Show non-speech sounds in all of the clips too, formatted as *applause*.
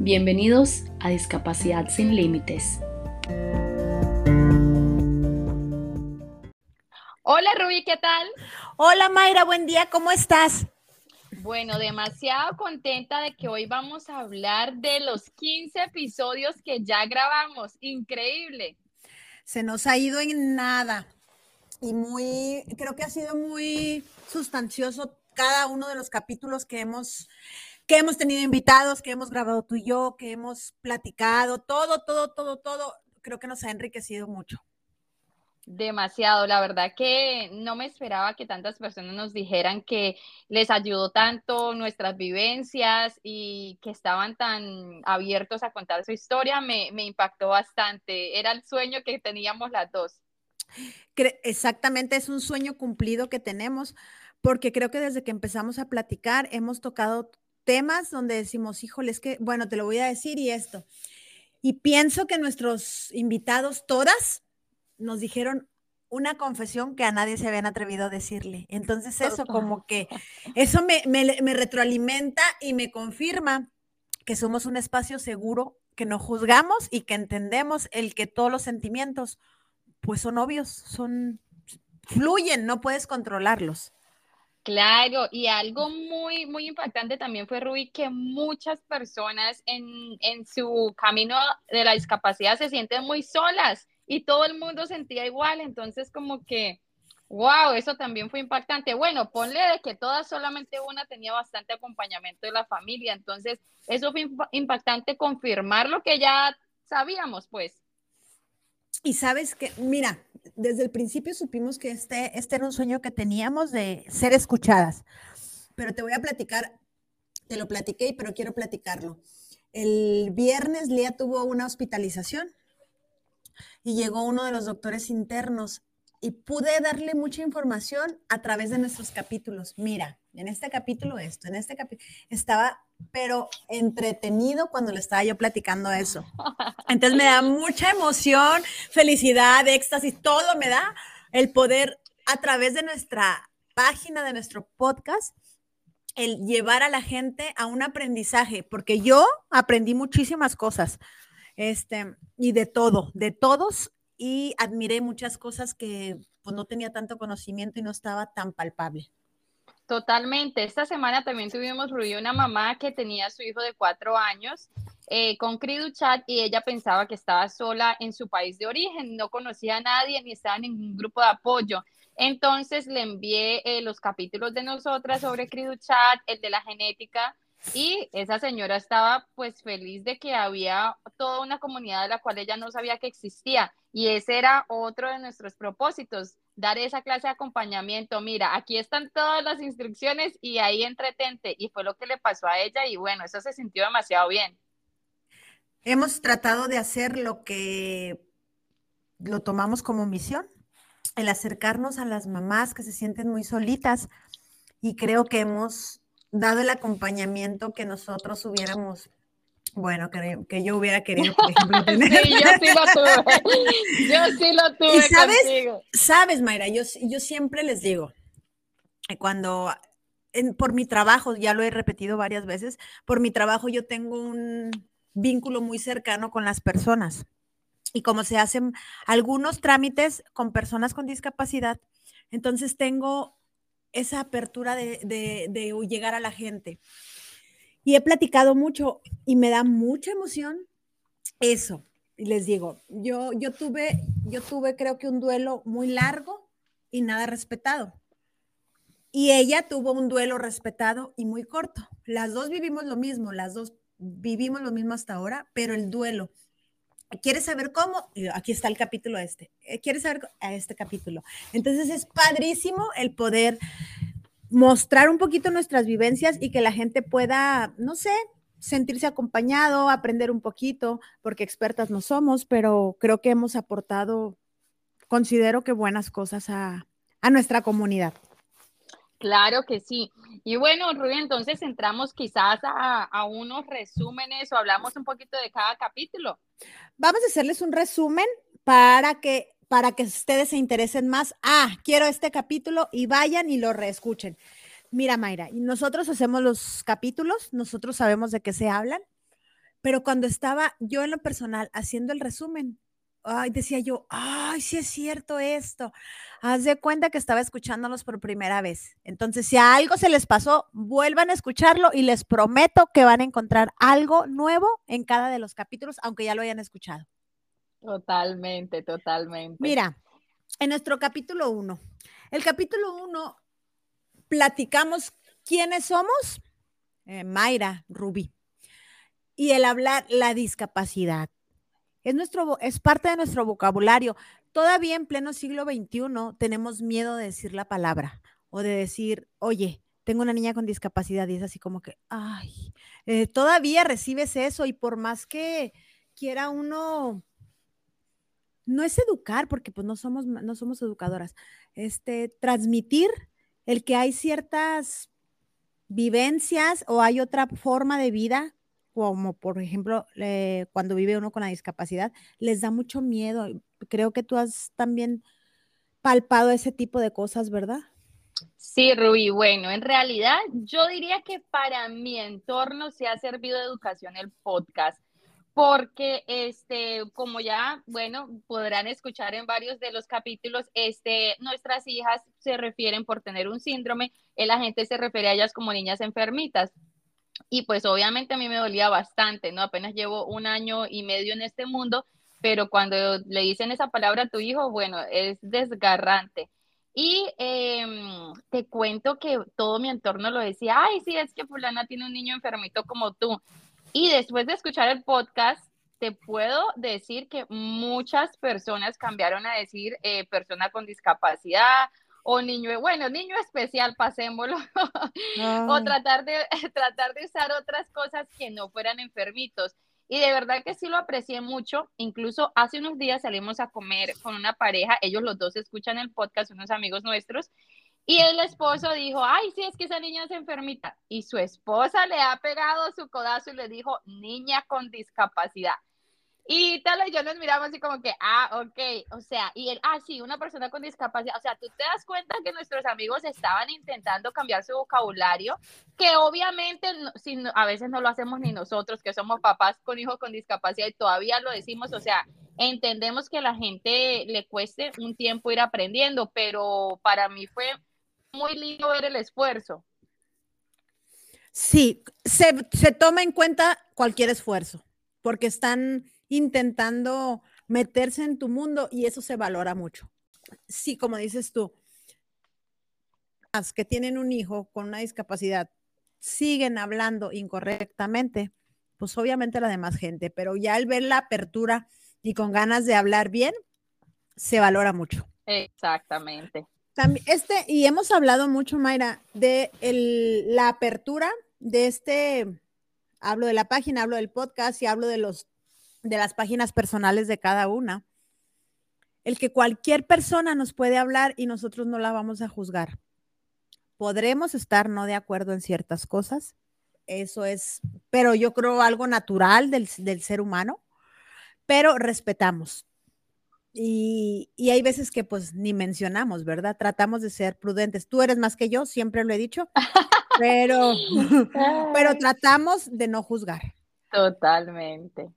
Bienvenidos a Discapacidad sin Límites. Hola Rubí, ¿qué tal? Hola Mayra, buen día, ¿cómo estás? Bueno, demasiado contenta de que hoy vamos a hablar de los 15 episodios que ya grabamos. Increíble. Se nos ha ido en nada y muy, creo que ha sido muy sustancioso cada uno de los capítulos que hemos que hemos tenido invitados, que hemos grabado tú y yo, que hemos platicado, todo, todo, todo, todo, creo que nos ha enriquecido mucho. Demasiado, la verdad que no me esperaba que tantas personas nos dijeran que les ayudó tanto nuestras vivencias y que estaban tan abiertos a contar su historia, me, me impactó bastante. Era el sueño que teníamos las dos. Exactamente, es un sueño cumplido que tenemos, porque creo que desde que empezamos a platicar hemos tocado temas donde decimos, híjole, es que, bueno, te lo voy a decir y esto. Y pienso que nuestros invitados, todas, nos dijeron una confesión que a nadie se habían atrevido a decirle. Entonces eso como que, eso me, me, retroalimenta y me confirma que somos un espacio seguro, que no juzgamos y que entendemos el que todos los sentimientos, pues son obvios, son, fluyen, no puedes controlarlos. Claro, y algo muy, muy impactante también fue, Rubí, que muchas personas en, en su camino de la discapacidad se sienten muy solas y todo el mundo sentía igual, entonces como que, wow, eso también fue impactante. Bueno, ponle de que todas, solamente una tenía bastante acompañamiento de la familia, entonces eso fue impactante confirmar lo que ya sabíamos, pues. Y sabes que, mira, desde el principio supimos que este, este era un sueño que teníamos de ser escuchadas, pero te voy a platicar, te lo platiqué, pero quiero platicarlo. El viernes Lía tuvo una hospitalización y llegó uno de los doctores internos y pude darle mucha información a través de nuestros capítulos. Mira, en este capítulo esto, en este capítulo, estaba pero entretenido cuando le estaba yo platicando eso. Entonces me da *laughs* mucha emoción, felicidad, éxtasis, todo me da el poder a través de nuestra página, de nuestro podcast, el llevar a la gente a un aprendizaje, porque yo aprendí muchísimas cosas, este, y de todo, de todos, y admiré muchas cosas que pues, no tenía tanto conocimiento y no estaba tan palpable. Totalmente. Esta semana también tuvimos Rubí, una mamá que tenía a su hijo de cuatro años eh, con Criduchat y ella pensaba que estaba sola en su país de origen, no conocía a nadie ni estaba en ningún grupo de apoyo. Entonces le envié eh, los capítulos de nosotras sobre Criduchat, el de la genética, y esa señora estaba pues feliz de que había toda una comunidad de la cual ella no sabía que existía. Y ese era otro de nuestros propósitos, dar esa clase de acompañamiento. Mira, aquí están todas las instrucciones y ahí entretente. Y fue lo que le pasó a ella y bueno, eso se sintió demasiado bien. Hemos tratado de hacer lo que lo tomamos como misión, el acercarnos a las mamás que se sienten muy solitas y creo que hemos dado el acompañamiento que nosotros hubiéramos bueno, que, yo hubiera *laughs* querido, por ejemplo, tener. sí, yo sí lo *laughs* tuve. Yo sí lo tuve. Y sabes, sabes, Mayra, yo, yo siempre les digo, cuando por mi trabajo, ya lo he repetido varias veces, por mi trabajo yo tengo un vínculo muy cercano con las personas. Y como se hacen algunos trámites con personas con discapacidad, entonces tengo esa apertura de, de llegar a la gente. Y he platicado mucho y me da mucha emoción eso. Y les digo, yo, yo, tuve, yo tuve creo que un duelo muy largo y nada respetado. Y ella tuvo un duelo respetado y muy corto. Las dos vivimos lo mismo, las dos vivimos lo mismo hasta ahora, pero el duelo. ¿Quieres saber cómo? Aquí está el capítulo este. ¿Quieres saber este capítulo? Entonces es padrísimo el poder mostrar un poquito nuestras vivencias y que la gente pueda, no sé, sentirse acompañado, aprender un poquito, porque expertas no somos, pero creo que hemos aportado, considero que buenas cosas a, nuestra comunidad. Claro que sí. Y bueno, Rubén, entonces entramos quizás a, a, unos resúmenes o hablamos un poquito de cada capítulo. Vamos a hacerles un resumen para que para que ustedes se interesen más. Ah, quiero este capítulo y vayan y lo reescuchen. Mira, Mayra, nosotros hacemos los capítulos, nosotros sabemos de qué se hablan, Pero cuando estaba yo en lo personal haciendo el resumen, ay, decía yo, ay, sí es cierto esto. Haz de cuenta que estaba escuchándolos por primera vez. Entonces, si a algo se les pasó, vuelvan a escucharlo y les prometo que van a encontrar algo nuevo en cada de los capítulos, aunque ya lo hayan escuchado. Totalmente, totalmente. Mira, en nuestro capítulo 1, el capítulo 1 platicamos quiénes somos, eh, Mayra, Rubí, y el hablar la discapacidad. Es, nuestro, es parte de nuestro vocabulario. Todavía en pleno siglo XXI tenemos miedo de decir la palabra o de decir, oye, tengo una niña con discapacidad y es así como que, ay, eh, todavía recibes eso y por más que quiera uno, no es educar, porque pues no somos, no somos educadoras, este, transmitir el que hay ciertas vivencias o hay otra forma de vida como por ejemplo eh, cuando vive uno con la discapacidad, les da mucho miedo. Creo que tú has también palpado ese tipo de cosas, ¿verdad? Sí, Rubí. Bueno, en realidad yo diría que para mi entorno se ha servido de educación el podcast, porque este, como ya, bueno, podrán escuchar en varios de los capítulos, este, nuestras hijas se refieren por tener un síndrome, la gente se refiere a ellas como niñas enfermitas. Y pues obviamente a mí me dolía bastante, ¿no? Apenas llevo un año y medio en este mundo, pero cuando le dicen esa palabra a tu hijo, bueno, es desgarrante. Y em, te cuento que todo mi entorno lo decía, ay, sí, es que fulana tiene un niño enfermito como tú. Y después de escuchar el podcast, te puedo decir que muchas personas cambiaron a decir eh, persona con discapacidad o niño, bueno, niño especial, pasémoslo, *laughs* o tratar de, *laughs* tratar de usar otras cosas que no fueran enfermitos. Y de verdad que sí lo aprecié mucho. Incluso hace unos días salimos a comer con una pareja, ellos los dos escuchan el podcast, unos amigos nuestros, y el esposo dijo, ay, sí, es que esa niña es enfermita. Y su esposa le ha pegado su codazo y le dijo, niña con discapacidad. Y tal, y yo nos miramos así como que, ah, ok, o sea, y él, ah, sí, una persona con discapacidad, o sea, tú te das cuenta que nuestros amigos estaban intentando cambiar su vocabulario, que obviamente a veces no lo hacemos ni nosotros, que somos papás con hijos con discapacidad y todavía lo decimos, o sea, entendemos que a la gente le cueste un tiempo ir aprendiendo, pero para mí fue muy lindo ver el esfuerzo. Sí, se, se toma en cuenta cualquier esfuerzo, porque están intentando meterse en tu mundo y eso se valora mucho. Sí, como dices tú, las que tienen un hijo con una discapacidad siguen hablando incorrectamente, pues obviamente la demás gente, pero ya al ver la apertura y con ganas de hablar bien, se valora mucho. Exactamente. También, este, y hemos hablado mucho, Mayra, de la apertura de este, hablo de la página, hablo del podcast y hablo de los de las páginas personales de cada una. El que cualquier persona nos puede hablar y nosotros no la vamos a juzgar. Podremos estar no de acuerdo en ciertas cosas, eso es, pero yo creo algo natural del, ser humano, pero respetamos. Y, y, hay veces que pues ni mencionamos, ¿verdad? Tratamos de ser prudentes. Tú eres más que yo, siempre lo he dicho, pero, *laughs* pero tratamos de no juzgar. Totalmente.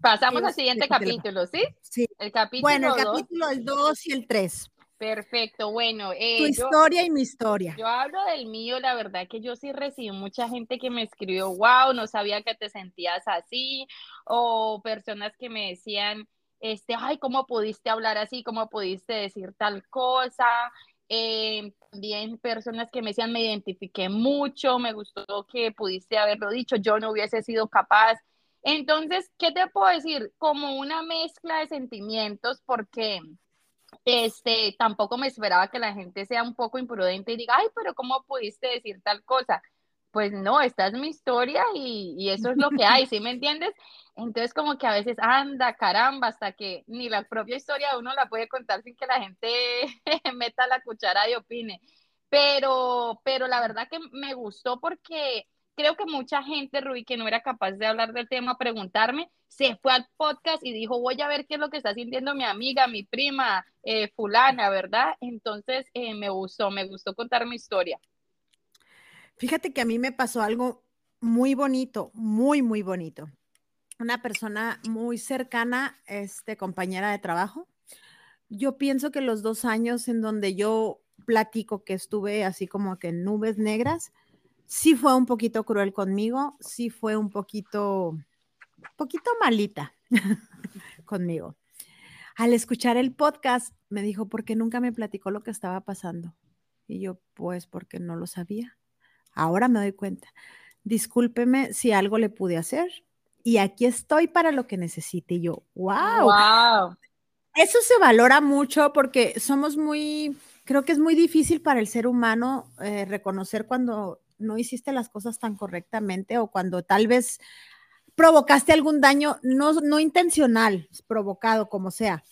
Pasamos al siguiente capítulo, ¿sí? Sí. El capítulo bueno, el capítulo el 2 y el 3. Perfecto, bueno. Eh, tu historia y mi historia. Yo hablo del mío, la verdad que yo sí recibí mucha gente que me escribió, wow, no sabía que te sentías así, o personas que me decían, este, ay, ¿cómo pudiste hablar así? ¿Cómo pudiste decir tal cosa? Eh, también personas que me decían, me identifiqué mucho, me gustó que pudiste haberlo dicho, yo no hubiese sido capaz. Entonces, ¿qué te puedo decir? Como una mezcla de sentimientos, porque este, tampoco me esperaba que la gente sea un poco imprudente y diga, ay, pero ¿cómo pudiste decir tal cosa? Pues no, esta es mi historia y, y eso es lo que hay, ¿sí me entiendes? Entonces como que a veces anda, caramba, hasta que ni la propia historia uno la puede contar sin que la gente *laughs* meta la cuchara y opine. Pero, pero la verdad que me gustó porque creo que mucha gente, Rubí, que no era capaz de hablar del tema, preguntarme, se fue al podcast y dijo, voy a ver qué es lo que está sintiendo mi amiga, mi prima, eh, fulana, ¿verdad? Entonces, eh, me gustó, me gustó contar mi historia. Fíjate que a mí me pasó algo muy bonito, muy, muy bonito. una persona muy cercana, este, compañera de trabajo. Yo pienso que los dos años en donde yo platico que estuve así como que en nubes negras, sí fue un poquito cruel conmigo, sí fue un poquito, poquito malita *laughs* conmigo. Al escuchar el podcast, me dijo, ¿por qué nunca me platicó lo que estaba pasando? Y yo, pues, porque no lo sabía. Ahora me doy cuenta. Discúlpeme si algo le pude hacer. Y aquí estoy para lo que necesite. Y yo, wow. Wow. Eso se valora mucho porque somos muy, creo que es muy difícil para el ser humano eh, reconocer cuando no hiciste las cosas tan correctamente o cuando tal vez provocaste algún daño, no, no intencional, provocado como sea.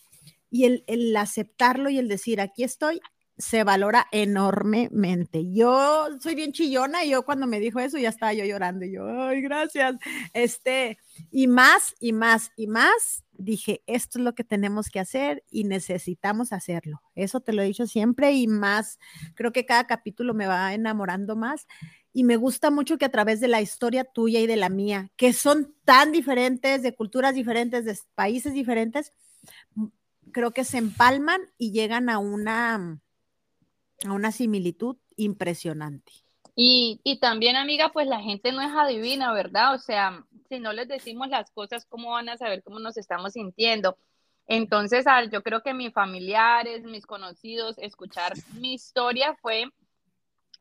Y el, el aceptarlo y el decir, aquí estoy, se valora enormemente. Yo soy bien chillona y yo cuando me dijo eso ya estaba yo llorando y yo, ay, gracias. Este, y más y más y más dije, esto es lo que tenemos que hacer y necesitamos hacerlo. Eso te lo he dicho siempre y más, creo que cada capítulo me va enamorando más y me gusta mucho que a través de la historia tuya y de la mía, que son tan diferentes, de culturas diferentes, de países diferentes, creo que se empalman y llegan a una a una similitud impresionante. Y, y, también, amiga, pues la gente no es adivina, ¿verdad? O sea, si no les decimos las cosas, ¿cómo van a saber cómo nos estamos sintiendo? Entonces, yo creo que mis familiares, mis conocidos, escuchar mi historia fue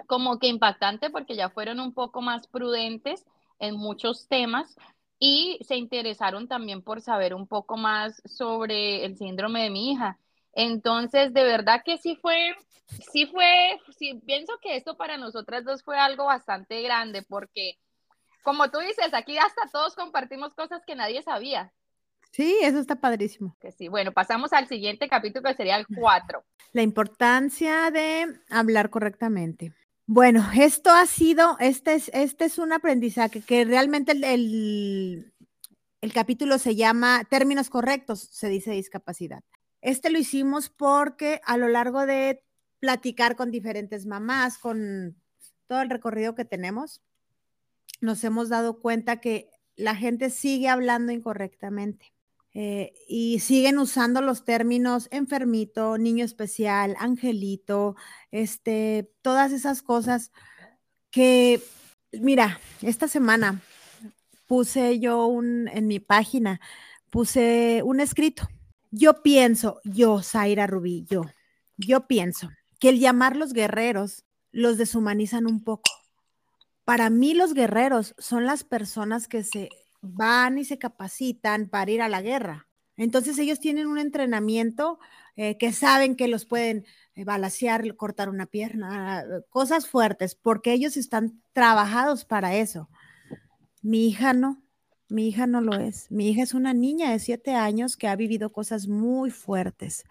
como que impactante porque ya fueron un poco más prudentes en muchos temas y se interesaron también por saber un poco más sobre el síndrome de mi hija. Entonces, de verdad que sí fue, sí fue, sí pienso que esto para nosotras dos fue algo bastante grande porque, como tú dices, aquí hasta todos compartimos cosas que nadie sabía. Sí, eso está padrísimo. Que sí, bueno, pasamos al siguiente capítulo que sería el 4. La importancia de hablar correctamente. Bueno, esto ha sido, este es, este es un aprendizaje que realmente el, el capítulo se llama Términos correctos, se dice discapacidad. Este lo hicimos porque a lo largo de platicar con diferentes mamás, con todo el recorrido que tenemos, nos hemos dado cuenta que la gente sigue hablando incorrectamente. Eh, y siguen usando los términos enfermito, niño especial, angelito, este, todas esas cosas que, mira, esta semana puse yo un, en mi página, puse un escrito yo pienso, yo, Zaira Rubí, yo, yo pienso que el llamar los guerreros los deshumanizan un poco. Para mí los guerreros son las personas que se van y se capacitan para ir a la guerra. Entonces ellos tienen un entrenamiento eh, que saben que los pueden eh, balasear, cortar una pierna, cosas fuertes, porque ellos están trabajados para eso. Mi hija no. Mi hija no lo es. Mi hija es una niña de siete años que ha vivido cosas muy fuertes.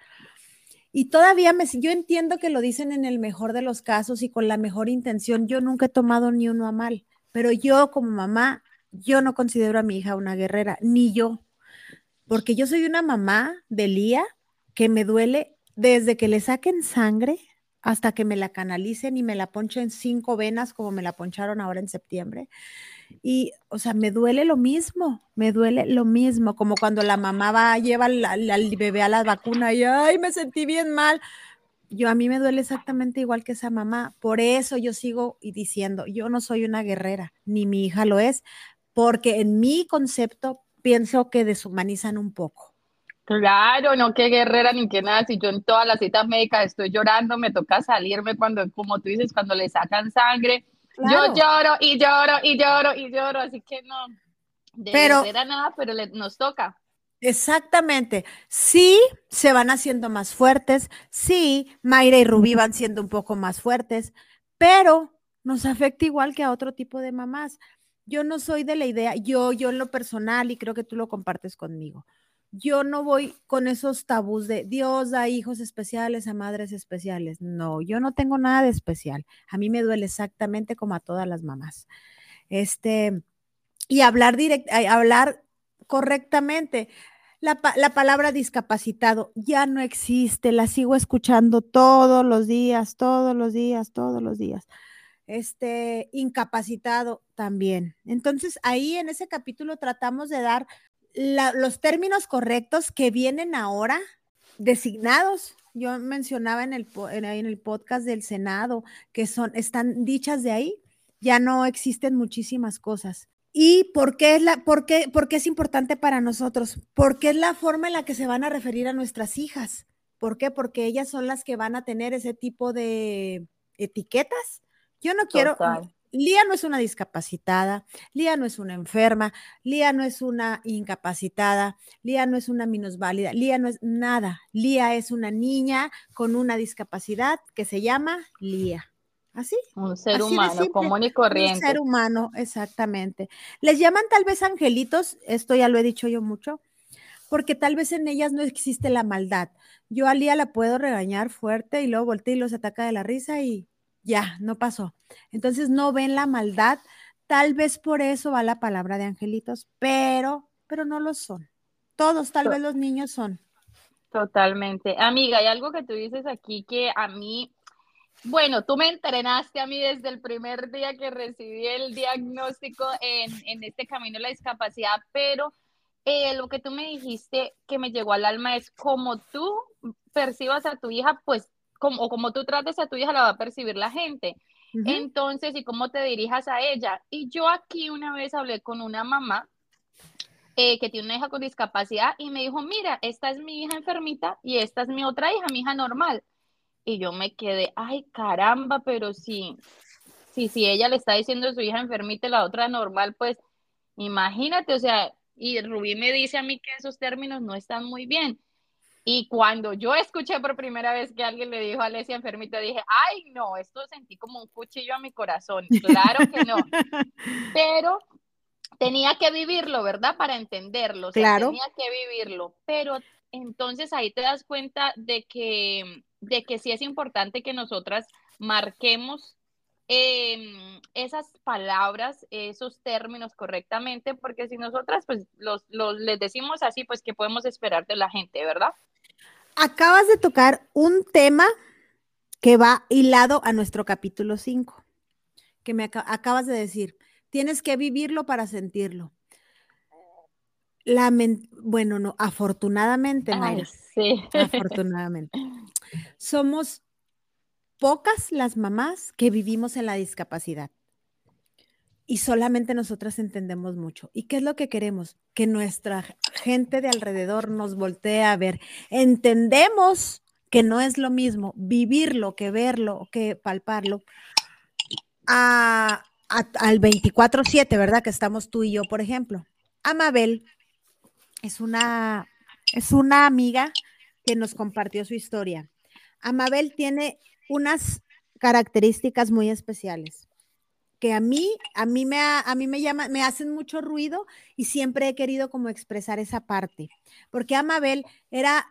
Y todavía me, yo entiendo que lo dicen en el mejor de los casos y con la mejor intención. Yo nunca he tomado ni uno a mal, pero yo como mamá, yo no considero a mi hija una guerrera, ni yo, porque yo soy una mamá de Lía que me duele desde que le saquen sangre hasta que me la canalicen y me la ponchen cinco venas como me la poncharon ahora en septiembre. Y, o sea, me duele lo mismo, me duele lo mismo, como cuando la mamá va, lleva al, bebé a la vacuna y, ay, me sentí bien mal. Yo a mí me duele exactamente igual que esa mamá. Por eso yo sigo diciendo, yo no soy una guerrera, ni mi hija lo es, porque en mi concepto pienso que deshumanizan un poco. Claro, no que guerrera ni que nada, si yo en todas las citas médicas estoy llorando, me toca salirme cuando, como tú dices, cuando le sacan sangre, yo lloro y lloro y lloro y lloro, así que no, de pero, nada, pero nos toca. Exactamente. Sí, se van haciendo más fuertes. Sí, Mayra y Rubí van siendo un poco más fuertes, pero nos afecta igual que a otro tipo de mamás. Yo no soy de la idea, yo, yo en lo personal, y creo que tú lo compartes conmigo yo no voy con esos tabús de Dios da hijos especiales a madres especiales. No, yo no tengo nada de especial. A mí me duele exactamente como a todas las mamás. Este, y hablar direct, hablar correctamente. La, la, palabra discapacitado ya no existe, la sigo escuchando todos los días, todos los días, todos los días. este, incapacitado también. Entonces, ahí en ese capítulo tratamos de dar los términos correctos que vienen ahora designados. Yo mencionaba en el, en, el podcast del Senado que son, están dichas de ahí, ya no existen muchísimas cosas. ¿Y por qué, es la, por, qué, por qué es importante para nosotros? Porque es la forma en la que se van a referir a nuestras hijas. ¿Por qué? Porque ellas son las que van a tener ese tipo de etiquetas. Yo no quiero, Lía no es una discapacitada, Lía no es una enferma, Lía no es una incapacitada, Lía no es una minusválida, Lía no es nada. Lía es una niña con una discapacidad que se llama Lía. Así. Un ser humano común y corriente. Un ser humano, exactamente. Les llaman tal vez angelitos, esto ya lo he dicho yo mucho, porque tal vez en ellas no existe la maldad. Yo a Lía la puedo regañar fuerte y luego voltea y los ataca de la risa y ya, no pasó. Entonces no ven la maldad, tal vez por eso va la palabra de angelitos, pero, pero no lo son. Todos, tal vez los niños son. Totalmente. Amiga, hay algo que tú dices aquí que a mí, bueno, tú me entrenaste a mí desde el primer día que recibí el diagnóstico en, en este camino de la discapacidad, pero eh, lo que tú me dijiste que me llegó al alma es como tú percibas a tu hija, pues como, o como tú trates a tu hija, la va a percibir la gente. Entonces, y cómo te dirijas a ella. Y yo aquí una vez hablé con una mamá eh, que tiene una hija con discapacidad y me dijo, mira, esta es mi hija enfermita y esta es mi otra hija, mi hija normal. Y yo me quedé, ay caramba, pero si, si, si ella le está diciendo a su hija enfermita y la otra normal, pues imagínate, o sea, y Rubí me dice a mí que esos términos no están muy bien. Y cuando yo escuché por primera vez que alguien le dijo a Alesia enfermita, dije, ay, no, esto sentí como un cuchillo a mi corazón. Claro que no. *laughs* Pero tenía que vivirlo, ¿verdad? Para entenderlo. claro. Tenía que vivirlo. Pero entonces ahí te das cuenta de que, de que sí es importante que nosotras marquemos Em, esas palabras, esos términos correctamente, porque si nosotras pues los, los, les decimos así, pues ¿qué podemos esperar de la gente, verdad? Acabas de tocar un tema que va hilado a nuestro capítulo 5, que me acabas de decir, tienes que vivirlo para sentirlo. bueno, no, afortunadamente, sí. afortunadamente. *laughs* Somos pocas las mamás que vivimos en la discapacidad. Y solamente nosotras entendemos mucho. ¿Y qué es lo que queremos? Que nuestra gente de alrededor nos voltee a ver. Entendemos que no es lo mismo vivirlo que verlo, que palparlo. al 24/7, ¿verdad? Que estamos tú y yo, por ejemplo. Amabel es una, es una amiga que nos compartió su historia. Amabel tiene unas características muy especiales que a mí, a mí me, a mí me llama, me hacen mucho ruido y siempre he querido como expresar esa parte, porque Amabel era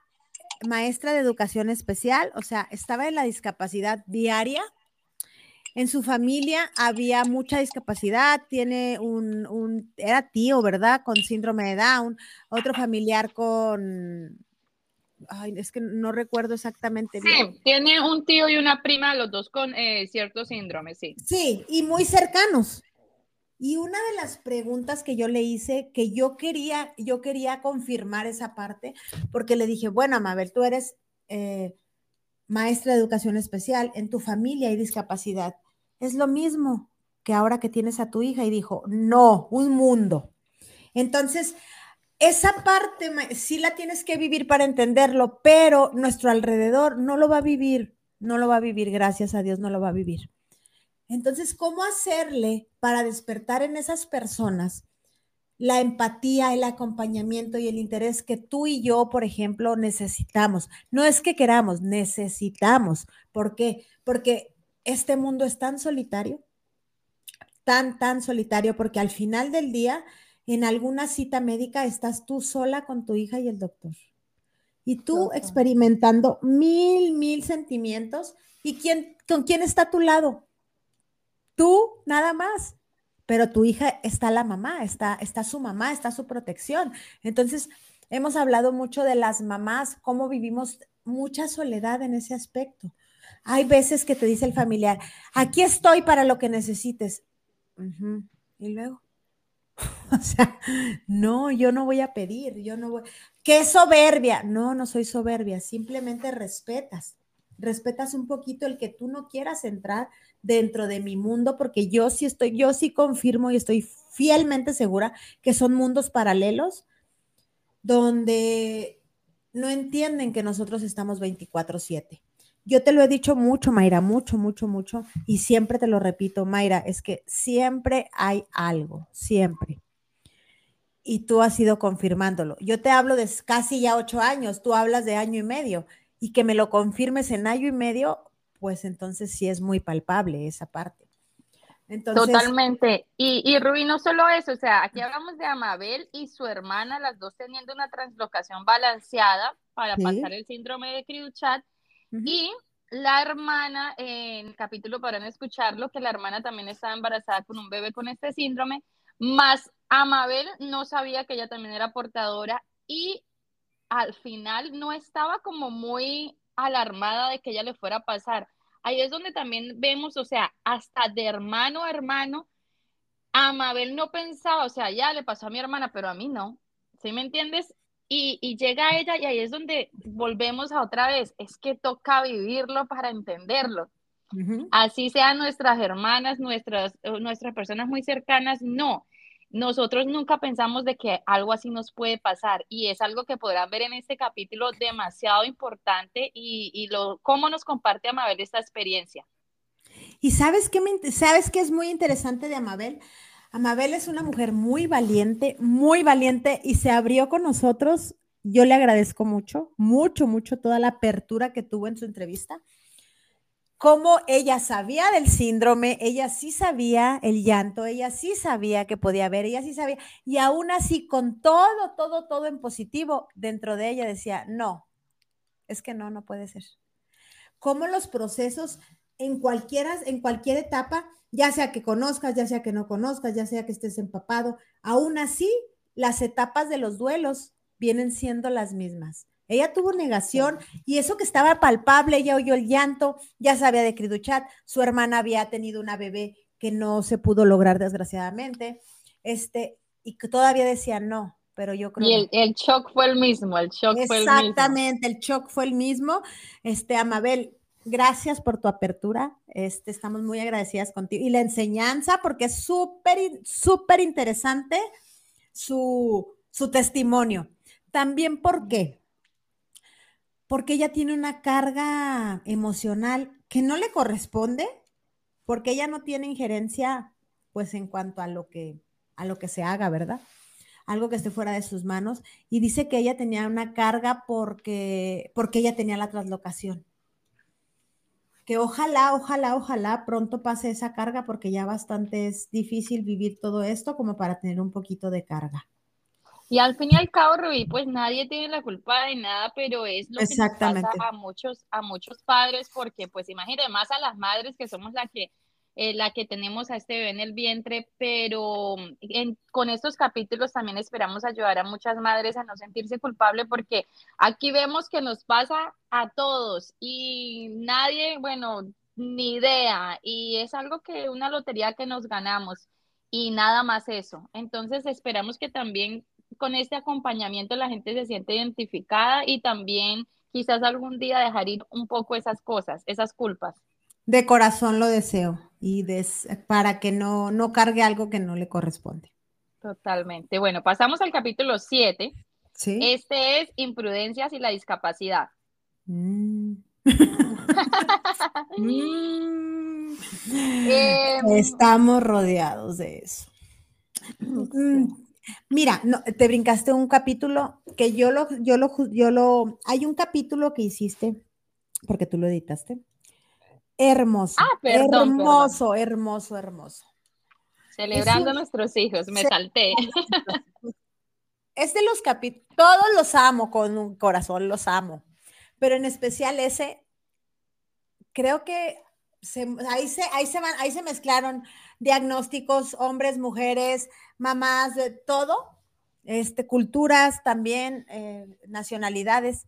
maestra de educación especial, o sea, estaba en la discapacidad diaria. En su familia había mucha discapacidad, tiene un, un, era tío, ¿verdad? Con síndrome de Down, otro familiar con ay, es que no recuerdo exactamente. Sí, tiene un tío y una prima, los dos con eh, cierto síndrome, sí. Sí, y muy cercanos. Y una de las preguntas que yo le hice, que yo quería, yo quería confirmar esa parte, porque le dije, bueno, Amabel, tú eres eh, maestra de educación especial, en tu familia hay discapacidad. Es lo mismo que ahora que tienes a tu hija. Y dijo, no, un mundo. Entonces, esa parte sí la tienes que vivir para entenderlo, pero nuestro alrededor no lo va a vivir, no lo va a vivir, gracias a Dios no lo va a vivir. Entonces, ¿cómo hacerle para despertar en esas personas la empatía, el acompañamiento y el interés que tú y yo, por ejemplo, necesitamos? No es que queramos, necesitamos. ¿Por qué? Porque este mundo es tan solitario, tan, tan solitario, porque al final del día en alguna cita médica estás tú sola con tu hija y el doctor. Y tú experimentando mil, mil sentimientos. ¿Y quién, con quién está a tu lado? Tú, nada más. Pero tu hija está la mamá, está, está su mamá, está su protección. Entonces, hemos hablado mucho de las mamás, cómo vivimos mucha soledad en ese aspecto. Hay veces que te dice el familiar, aquí estoy para lo que necesites. Y luego, *laughs* o sea, no, yo no voy a pedir, yo no voy. ¿Qué soberbia? No, no soy soberbia, simplemente respetas. Respetas un poquito el que tú no quieras entrar dentro de mi mundo, porque yo sí estoy, yo sí confirmo y estoy fielmente segura que son mundos paralelos donde no entienden que nosotros estamos 24/7. Yo te lo he dicho mucho, Mayra, mucho, mucho, mucho, y siempre te lo repito, Mayra, es que siempre hay algo, siempre. Y tú has ido confirmándolo. Yo te hablo de casi ya ocho años, tú hablas de año y medio, y que me lo confirmes en año y medio, pues entonces sí es muy palpable esa parte. Totalmente. Y, y Rubí, no solo eso, o sea, aquí hablamos de Amabel y su hermana, las dos teniendo una translocación balanceada para pasar el síndrome de Criduchat. Y la hermana, en el capítulo podrán escucharlo, que la hermana también estaba embarazada con un bebé con este síndrome, más Amabel no sabía que ella también era portadora y al final no estaba como muy alarmada de que ella le fuera a pasar. Ahí es donde también vemos, o sea, hasta de hermano a hermano, Amabel no pensaba, o sea, ya le pasó a mi hermana, pero a mí no, ¿sí me entiendes? Y, y llega ella y ahí es donde volvemos a otra vez, es que toca vivirlo para entenderlo. Así sean nuestras hermanas, nuestras, nuestras personas muy cercanas, no nosotros nunca pensamos de que algo así nos puede pasar y es algo que podrán ver en este capítulo demasiado importante y, lo, cómo nos comparte Amabel esta experiencia. Y sabes qué, sabes qué es muy interesante de Amabel. Amabel es una mujer muy valiente, muy valiente y se abrió con nosotros. Yo le agradezco mucho, mucho, mucho toda la apertura que tuvo en su entrevista cómo ella sabía del síndrome, ella sí sabía el llanto, ella sí sabía que podía haber, ella sí sabía, y aún así con todo, todo, todo en positivo, dentro de ella decía, no, es que no, no puede ser. Cómo los procesos en cualquiera, en cualquier etapa, ya sea que conozcas, ya sea que no conozcas, ya sea que estés empapado, aún así las etapas de los duelos vienen siendo las mismas. Ella tuvo negación y eso que estaba palpable, ella oyó el llanto, ya sabía de Criduchat, su hermana había tenido una bebé que no se pudo lograr desgraciadamente, este, y que todavía decía no, pero yo creo. Y el, el shock fue el mismo, el shock fue el mismo. Exactamente, el shock fue el mismo. Este, Amabel, gracias por tu apertura, este, estamos muy agradecidas contigo. Y la enseñanza, porque es súper, súper interesante su, su testimonio. También, ¿por qué? porque ella tiene una carga emocional que no le corresponde, porque ella no tiene injerencia, pues en cuanto a lo que a lo que se haga, ¿verdad? Algo que esté fuera de sus manos y dice que ella tenía una carga porque porque ella tenía la traslocación. Que ojalá, ojalá, ojalá pronto pase esa carga porque ya bastante es difícil vivir todo esto como para tener un poquito de carga. Y al fin y al cabo, Rubí, pues nadie tiene la culpa de nada, pero es lo que nos pasa a muchos, a muchos padres, porque pues imagínate más a las madres que somos la que, eh, la que tenemos a este bebé en el vientre, pero con estos capítulos también esperamos ayudar a muchas madres a no sentirse culpable, porque aquí vemos que nos pasa a todos y nadie, bueno, ni idea, y es algo que una lotería que nos ganamos y nada más eso. Entonces esperamos que también con este acompañamiento la gente se siente identificada y también quizás algún día dejar ir un poco esas cosas, esas culpas. De corazón lo deseo y para que no, no cargue algo que no le corresponde. Totalmente. Bueno, pasamos al capítulo 7. ¿Sí? Este es imprudencias y la discapacidad. Mm. *laughs* Mm. Em, Estamos rodeados de eso. Mm. Mira, no, te brincaste un capítulo que yo lo, yo lo, yo lo, hay un capítulo que hiciste, porque tú lo editaste. Hermoso. Ah, hermoso, hermoso, hermoso. Celebrando a nuestros hijos, me salté. Es de los capítulos, todos los amo con un corazón, los amo, pero en especial ese, creo que ahí, se, ahí, se ahí se mezclaron diagnósticos, hombres, mujeres, mamás, de todo, este, culturas también, eh, nacionalidades,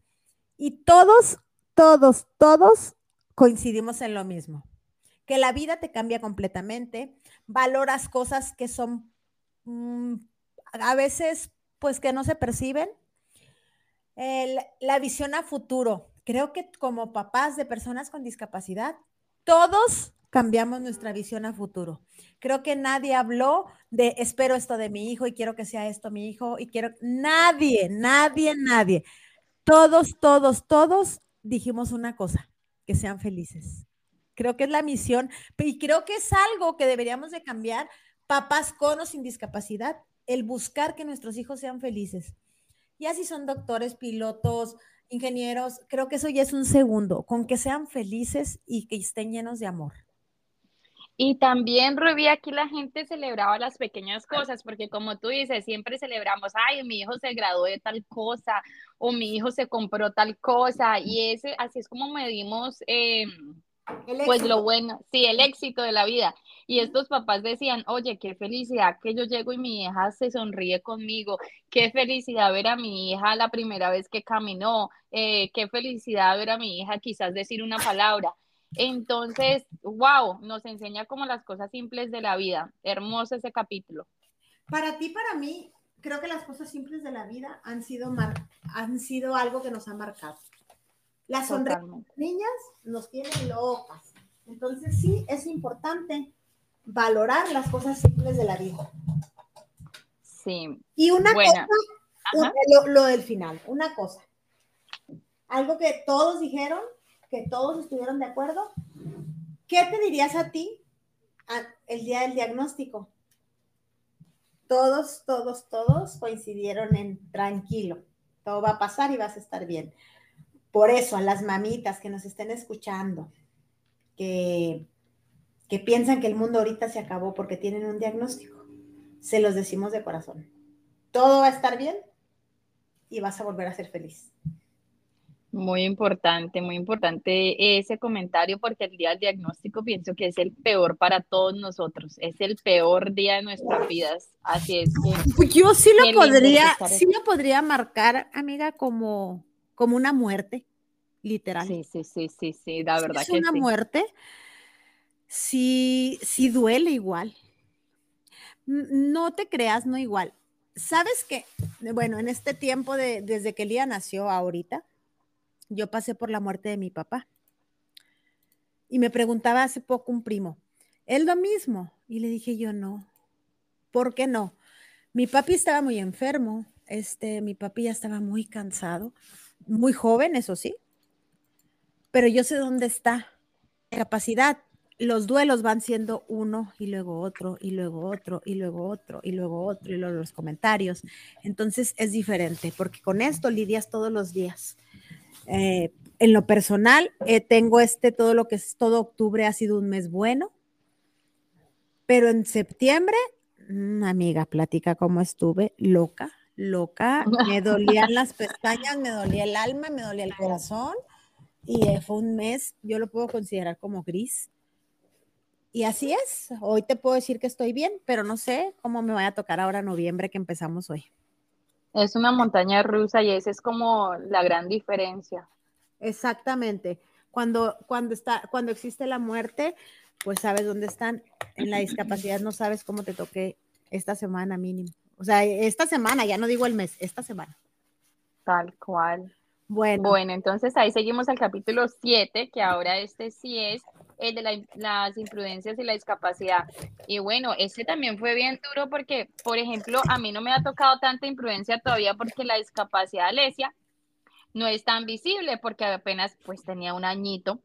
y todos, todos, todos coincidimos en lo mismo, que la vida te cambia completamente, valoras cosas que son mm, a veces pues que no se perciben. la visión a futuro. Creo que como papás de personas con discapacidad, todos cambiamos nuestra visión a futuro. Creo que nadie habló de espero esto de mi hijo y quiero que sea esto mi hijo y quiero nadie, nadie, nadie. Todos, todos, todos dijimos una cosa, que sean felices. Creo que es la misión y creo que es algo que deberíamos de cambiar papás con o sin discapacidad, el buscar que nuestros hijos sean felices. Ya si son doctores, pilotos, ingenieros, creo que eso ya es un segundo, con que sean felices y que estén llenos de amor. Y también, Rubí, aquí la gente celebraba las pequeñas cosas, porque como tú dices, siempre celebramos, ay, mi hijo se graduó de tal cosa, o mi hijo se compró tal cosa, y ese, así es como medimos, em, pues lo bueno, sí, el éxito de la vida. Y estos papás decían, oye, qué felicidad que yo llego y mi hija se sonríe conmigo, qué felicidad ver a mi hija la primera vez que caminó, eh, qué felicidad ver a mi hija quizás decir una palabra. Entonces, wow, nos enseña como las cosas simples de la vida. Hermoso ese capítulo. Para ti, para mí, creo que las cosas simples de la vida han sido, han sido algo que nos ha marcado. Las sonrisas niñas nos tienen locas. Entonces, sí, es importante valorar las cosas simples de la vida. Sí. Y una cosa, lo, lo del final, una cosa. Algo que todos dijeron todos estuvieron de acuerdo. ¿Qué te dirías a ti el día del diagnóstico? Todos, todos, todos coincidieron en tranquilo, todo va a pasar y vas a estar bien. Por eso a las mamitas que nos estén escuchando, que, que piensan que el mundo ahorita se acabó porque tienen un diagnóstico, se los decimos de corazón. Todo va a estar bien y vas a volver a ser feliz. Muy importante, muy importante ese comentario porque el día del diagnóstico pienso que es el peor para todos nosotros, es el peor día de nuestras vidas, así es que... Yo sí lo podría, sí lo podría marcar, amiga, como, como una muerte, literal. Sí, sí, sí, sí, sí, la verdad es una muerte, sí, sí duele igual. No te creas, no igual. ¿Sabes qué? Bueno, en este tiempo de, desde que Lía nació ahorita, yo pasé por la muerte de mi papá. Y me preguntaba hace poco un primo, ¿es lo mismo? Y le dije yo, no. ¿Por qué no? Mi papi estaba muy enfermo, este, mi papi ya estaba muy cansado, muy joven, eso sí, pero yo sé dónde está. Capacidad, los duelos van siendo uno y luego otro y luego otro y luego otro y luego otro y luego los comentarios. Entonces es diferente porque con esto lidias todos los días. Eh, en lo personal, eh, tengo este, todo lo que es todo octubre ha sido un mes bueno, pero en septiembre, mm, amiga, platica cómo estuve, loca, loca, me *laughs* dolían las pestañas, me dolía el alma, me dolía el corazón y eh, fue un mes, yo lo puedo considerar como gris. Y así es, hoy te puedo decir que estoy bien, pero no sé cómo me vaya a tocar ahora noviembre que empezamos hoy. Es una montaña rusa y esa es como la gran diferencia. Exactamente. Cuando, cuando, está, cuando existe la muerte, pues sabes dónde están. En la discapacidad no sabes cómo te toque esta semana mínimo. O sea, esta semana, ya no digo el mes, esta semana. Tal cual. Bueno. Bueno, entonces ahí seguimos al capítulo 7, que ahora este sí es el de las imprudencias y la discapacidad. Y bueno, ese también fue bien duro porque, por ejemplo, a mí no me ha tocado tanta imprudencia todavía porque la discapacidad de Alesia no es tan visible porque apenas pues tenía un añito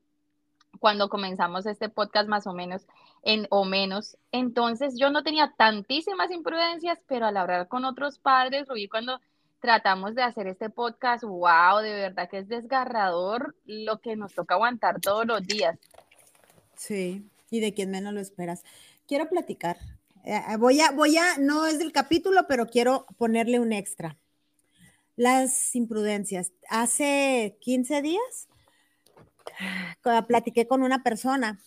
cuando comenzamos este podcast más o menos en o menos. Entonces yo no tenía tantísimas imprudencias, pero al hablar con otros padres, Rubí, cuando tratamos de hacer este podcast, wow, de verdad que es desgarrador lo que nos toca aguantar todos los días. Sí, y de quien menos lo esperas. Quiero platicar. Eh, voy a, voy a, no es del capítulo, pero quiero ponerle un extra. Las imprudencias. Hace 15 días ah, platiqué con una persona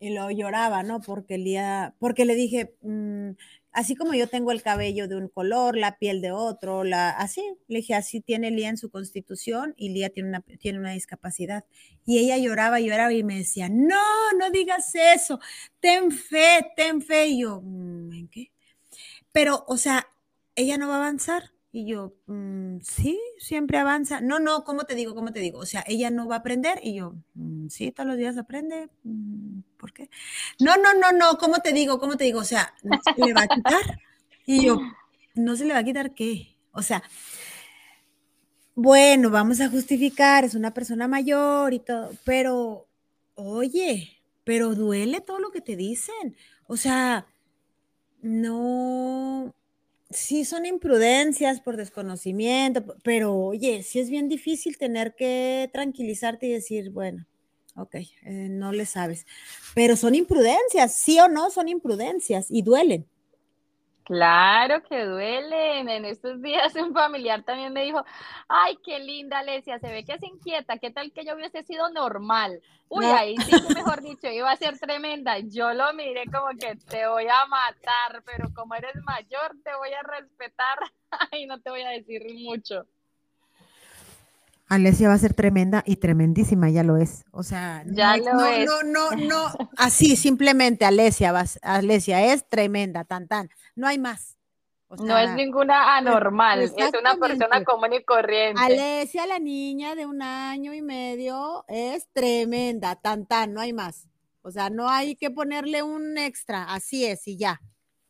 y lo lloraba, ¿no? Porque, el día, porque le dije, mm, así como yo tengo el cabello de un color, la piel de otro, la, así, le dije, así tiene Lía en su constitución y Lía tiene una, tiene una discapacidad. Y ella lloraba, lloraba y me decía, no, no digas eso, ten fe, ten fe. Y yo, mm, ¿en qué? Pero, o sea, ella no va a avanzar. Y yo, mm, sí, siempre avanza. No, no, ¿cómo te digo? ¿Cómo te digo? O sea, ella no va a aprender. Y yo, mm, sí, todos los días aprende. Mm, ¿Por qué? No, no, no, no, ¿cómo te digo? ¿Cómo te digo? O sea, ¿no se le va a quitar? Y yo, ¿no se le va a quitar qué? O sea, bueno, vamos a justificar, es una persona mayor y todo, pero, oye, pero duele todo lo que te dicen. O sea, no, sí son imprudencias por desconocimiento, pero oye, sí es bien difícil tener que tranquilizarte y decir, bueno, ok, eh, no le sabes, pero son imprudencias, sí o no son imprudencias y duelen. Claro que duelen. En estos días *laughs* un familiar también me dijo, ay, qué linda Alesia, se ve que es inquieta, ¿qué tal que yo hubiese sido normal? Uy, ahí sí *laughs* mejor dicho, iba a ser tremenda. Yo lo miré como que te voy a matar, pero como eres mayor, te voy a respetar *laughs* y no te voy a decir mucho. Alesia va a ser tremenda y tremendísima, ya lo es. O sea, ya no, no, es. no, no, no, así simplemente Alesia, Alesia es tremenda, tan tan, no hay más. no es ninguna *laughs* anormal, es una persona común y corriente. Alesia, la niña de un año y medio, es tremenda, tan tan, no hay más. O sea, no hay que ponerle un extra, así es y ya.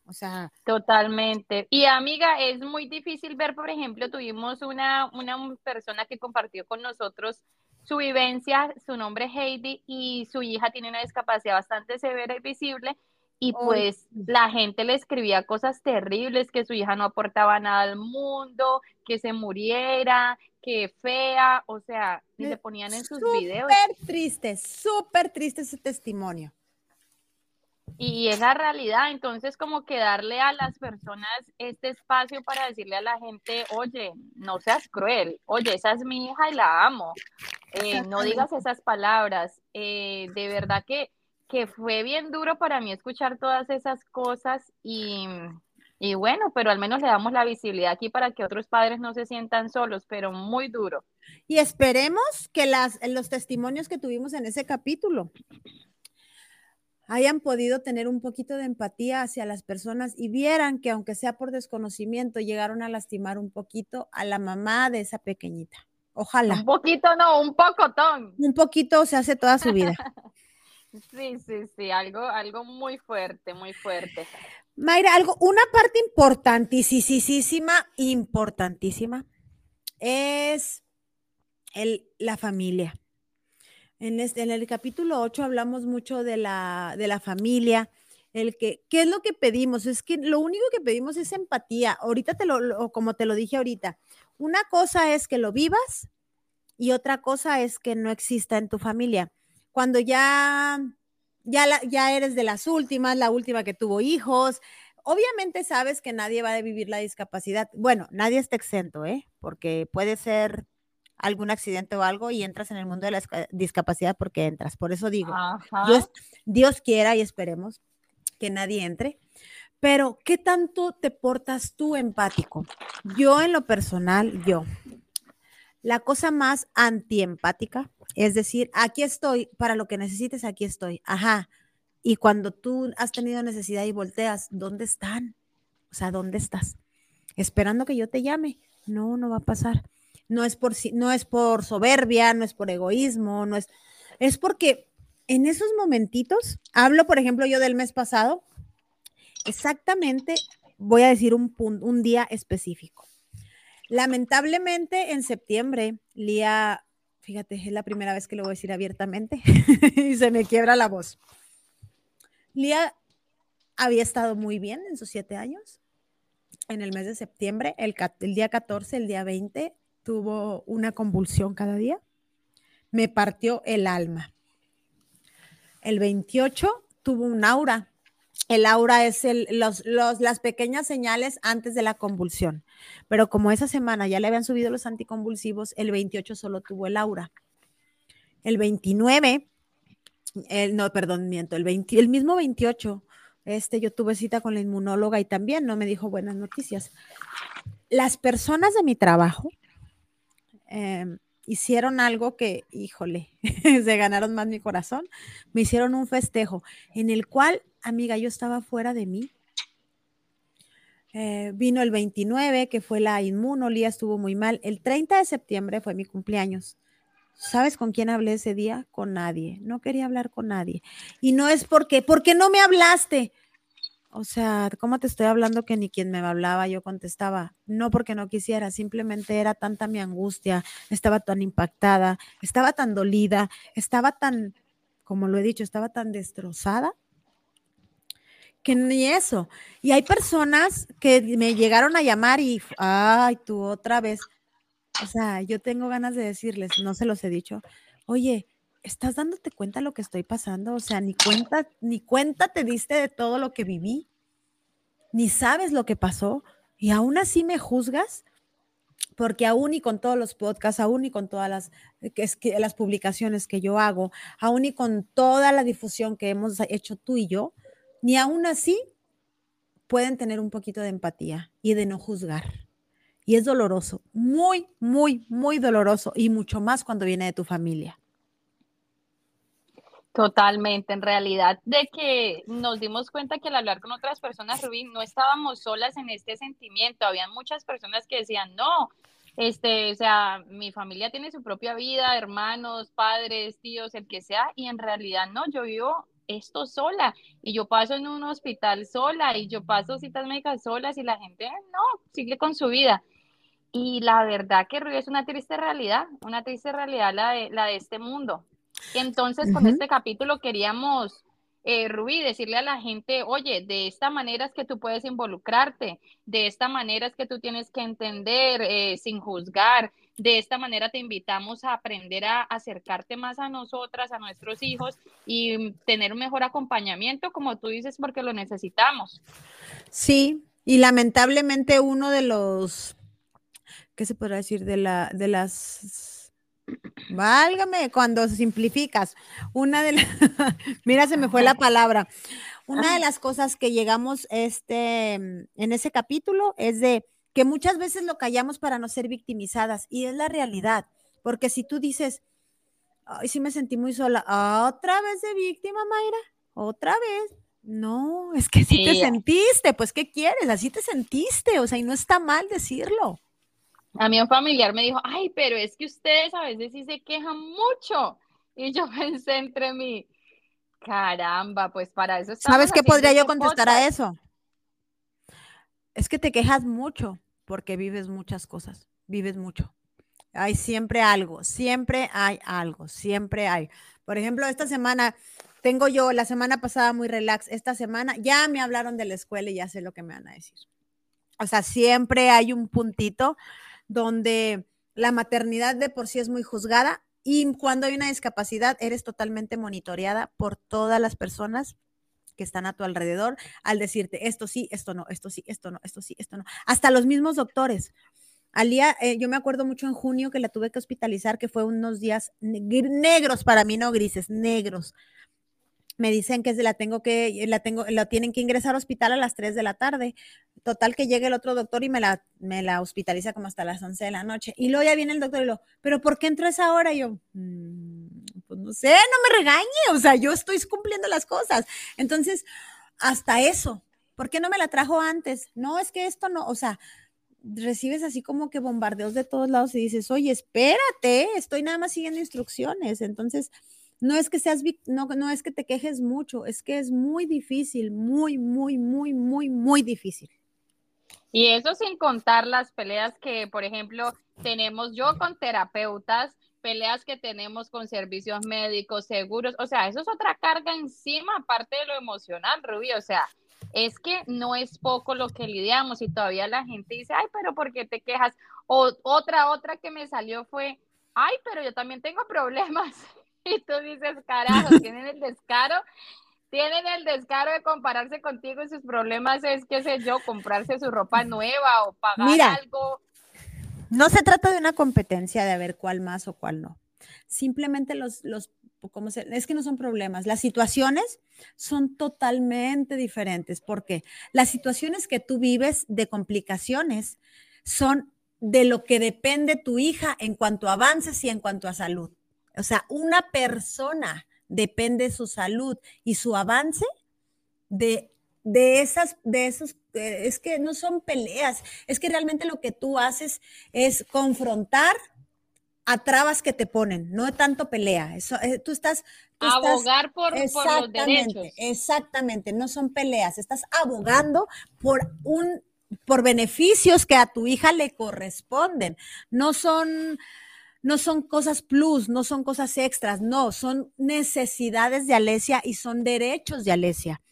O sea. Totalmente. Y amiga, es muy difícil ver, por ejemplo, tuvimos una, una persona que compartió con nosotros su vivencia, su nombre es Heidi y su hija tiene una discapacidad bastante severa y visible y pues la gente le escribía cosas terribles, que su hija no aportaba nada al mundo, que se muriera, que fea, o sea, y le ponían en sus videos. Súper triste, súper triste ese testimonio. Y es la realidad, entonces como que darle a las personas este espacio para decirle a la gente, oye, no seas cruel, oye, esa es mi hija y la amo, eh, no digas esas palabras, eh, de verdad que, que fue bien duro para mí escuchar todas esas cosas y, y bueno, pero al menos le damos la visibilidad aquí para que otros padres no se sientan solos, pero muy duro. Y esperemos que las, los testimonios que tuvimos en ese capítulo hayan podido tener un poquito de empatía hacia las personas y vieran que aunque sea por desconocimiento, llegaron a lastimar un poquito a la mamá de esa pequeñita. Ojalá. Un poquito no, un pocotón. Un poquito se hace toda su vida. *laughs* sí, sí, sí, algo, algo muy fuerte, muy fuerte. Mayra, algo, una parte importantísima, importantísima, es el, la familia. En, este, en el capítulo 8 hablamos mucho de la, de la familia, el que, ¿qué es lo que pedimos? Es que lo único que pedimos es empatía. Ahorita te lo, como te lo dije ahorita, una cosa es que lo vivas y otra cosa es que no exista en tu familia. Cuando ya, ya, ya eres de las últimas, la última que tuvo hijos, obviamente sabes que nadie va a vivir la discapacidad. Bueno, nadie está exento, ¿eh? Porque puede ser algún accidente o algo y entras en el mundo de la discapacidad porque entras. Por eso digo, Dios, Dios quiera y esperemos que nadie entre. Pero, ¿qué tanto te portas tú empático? Yo en lo personal, yo, la cosa más antiempática, es decir, aquí estoy, para lo que necesites, aquí estoy. Ajá. Y cuando tú has tenido necesidad y volteas, ¿dónde están? O sea, ¿dónde estás? Esperando que yo te llame. No, no va a pasar no es por, no es por soberbia, no es por egoísmo, no es, es porque en esos momentitos, hablo por ejemplo yo del mes pasado, exactamente voy a decir un, un día específico. Lamentablemente en septiembre, Lía, fíjate, es la primera vez que lo voy a decir abiertamente *laughs* y se me quiebra la voz. Lía había estado muy bien en sus siete años. En el mes de septiembre, el, el día 14, el día 20, tuvo una convulsión cada día, me partió el alma. El 28 tuvo un aura. El aura es el, los, las pequeñas señales antes de la convulsión. Pero como esa semana ya le habían subido los anticonvulsivos, el 28 solo tuvo el aura. El 29, el, no, perdón, miento, el, el mismo 28 este, yo tuve cita con la inmunóloga y también no me dijo buenas noticias. Las personas de mi trabajo em, hicieron algo que, híjole, *laughs* se ganaron más mi corazón. Me hicieron un festejo en el cual, amiga, yo estaba fuera de mí. Eh, vino el 29, que fue la inmunolía, estuvo muy mal. El 30 de septiembre fue mi cumpleaños. ¿Sabes con quién hablé ese día? Con nadie. No quería hablar con nadie. Y no es porque, porque no me hablaste. O sea, ¿cómo te estoy hablando que ni quien me hablaba yo contestaba? No porque no quisiera, simplemente era tanta mi angustia, estaba tan impactada, estaba tan dolida, estaba tan, como lo he dicho, estaba tan destrozada que ni eso. Y hay personas que me llegaron a llamar y, ay, tú otra vez. O sea, yo tengo ganas de decirles, no se los he dicho, oye, ¿estás dándote cuenta de lo que estoy pasando? O sea, ni cuenta, ni cuenta te diste de todo lo que viví, ni sabes lo que pasó, y aún así me juzgas, porque aún y con todos los podcasts, aún y con todas las, que, las publicaciones que yo hago, aún y con toda la difusión que hemos hecho tú y yo, ni aún así pueden tener un poquito de empatía y de no juzgar. Y es doloroso, muy, muy, muy doloroso y mucho más cuando viene de tu familia. Totalmente, en realidad, de que nos dimos cuenta que al hablar con otras personas, Rubí, no estábamos solas en este sentimiento. Habían muchas personas que decían, no, este, o sea, mi familia tiene su propia vida, hermanos, padres, tíos, el que sea, y en realidad no, yo vivo esto sola y yo paso en un hospital sola y yo paso citas médicas solas y la gente no, sigue con su vida. Y la verdad que Rubí es una triste realidad, una triste realidad la de, la de este mundo. Entonces, con este capítulo queríamos, eh, Rubí, decirle a la gente, oye, de esta manera es que tú puedes involucrarte, de esta manera es que tú tienes que entender eh, sin juzgar, de esta manera te invitamos a aprender a acercarte más a nosotras, a nuestros hijos y tener un mejor acompañamiento, como tú dices, porque lo necesitamos. Sí, y lamentablemente uno de los, ¿qué se podrá decir? De, la, de las, válgame, cuando simplificas, una de las, *laughs* mira, se me fue la palabra. Una de las cosas que llegamos este, en ese capítulo es de que muchas veces lo callamos para no ser victimizadas y es la realidad, porque si tú dices, ay, sí me sentí muy sola, otra vez de víctima, Mayra, otra vez. No, es que sí, te sentiste, pues ¿qué quieres? Así te sentiste, o sea, y no está mal decirlo. A mí un familiar me dijo, ay, pero es que ustedes a veces sí se quejan mucho. Y yo *laughs* pensé entre mí, caramba, pues para eso. ¿Sabes qué podría yo contestar a eso? Es que te quejas mucho porque vives muchas cosas, vives mucho. Hay siempre algo, siempre hay algo, siempre hay. Por ejemplo, esta semana tengo yo, la semana pasada muy relax, esta semana ya me hablaron de la escuela y ya sé lo que me van a decir. O sea, siempre hay un puntito donde la maternidad de por sí es muy juzgada y cuando hay una discapacidad eres totalmente monitoreada por todas las personas que están a tu alrededor al decirte esto sí, esto no, esto sí, esto no, esto sí, esto no. Hasta los mismos doctores. Alía, eh, yo me acuerdo mucho en junio que la tuve que hospitalizar, que fue unos días negros para mí, no grises, negros. Me dicen que la tengo que, la tengo, la tienen que ingresar al hospital a las 3 de la tarde. Total que llegue el otro doctor y me la, me la hospitaliza como hasta las 11 de la noche. Y luego ya viene el doctor y lo, pero ¿por qué entró esa hora? Y yo, mmm, pues no sé, no me regañe, o sea, yo estoy cumpliendo las cosas. Entonces, hasta eso, ¿por qué no me la trajo antes? No, es que esto no, o sea, recibes así como que bombardeos de todos lados y dices, oye, espérate, estoy nada más siguiendo instrucciones. Entonces, no es que seas, no, no es que te quejes mucho, es que es muy difícil, muy, muy, muy, muy, muy difícil. Y eso sin contar las peleas que, por ejemplo, tenemos yo con terapeutas peleas que tenemos con servicios médicos, seguros, o sea, eso es otra carga encima, aparte de lo emocional, Rubí, o sea, es que no es poco lo que lidiamos y todavía la gente dice, ay, pero ¿por qué te quejas? O otra, otra que me salió fue, ay, pero yo también tengo problemas. *laughs* Y tú dices, carajo, *laughs* tienen el descaro, tienen el descaro de compararse contigo y sus problemas es, qué sé yo, comprarse su ropa nueva o pagar algo no se trata de una competencia de ver cuál más o cuál no. Simplemente los, los ¿cómo se, es que no son problemas, las situaciones son totalmente diferentes, porque las situaciones que tú vives de complicaciones son de lo que depende tu hija en cuanto a avances y en cuanto a salud. O sea, una persona depende su salud y su avance de, de esas, de esos, eh, es que no son peleas, es que realmente lo que tú haces es confrontar a trabas que te ponen, no tanto pelea. Eso, eh, tú estás... Abogar por, por, los derechos. Exactamente, no son peleas, estás abogando por un por beneficios que a tu hija le corresponden. No son no son cosas plus, no son cosas extras, no, son necesidades de Alesia y son derechos de Alesia.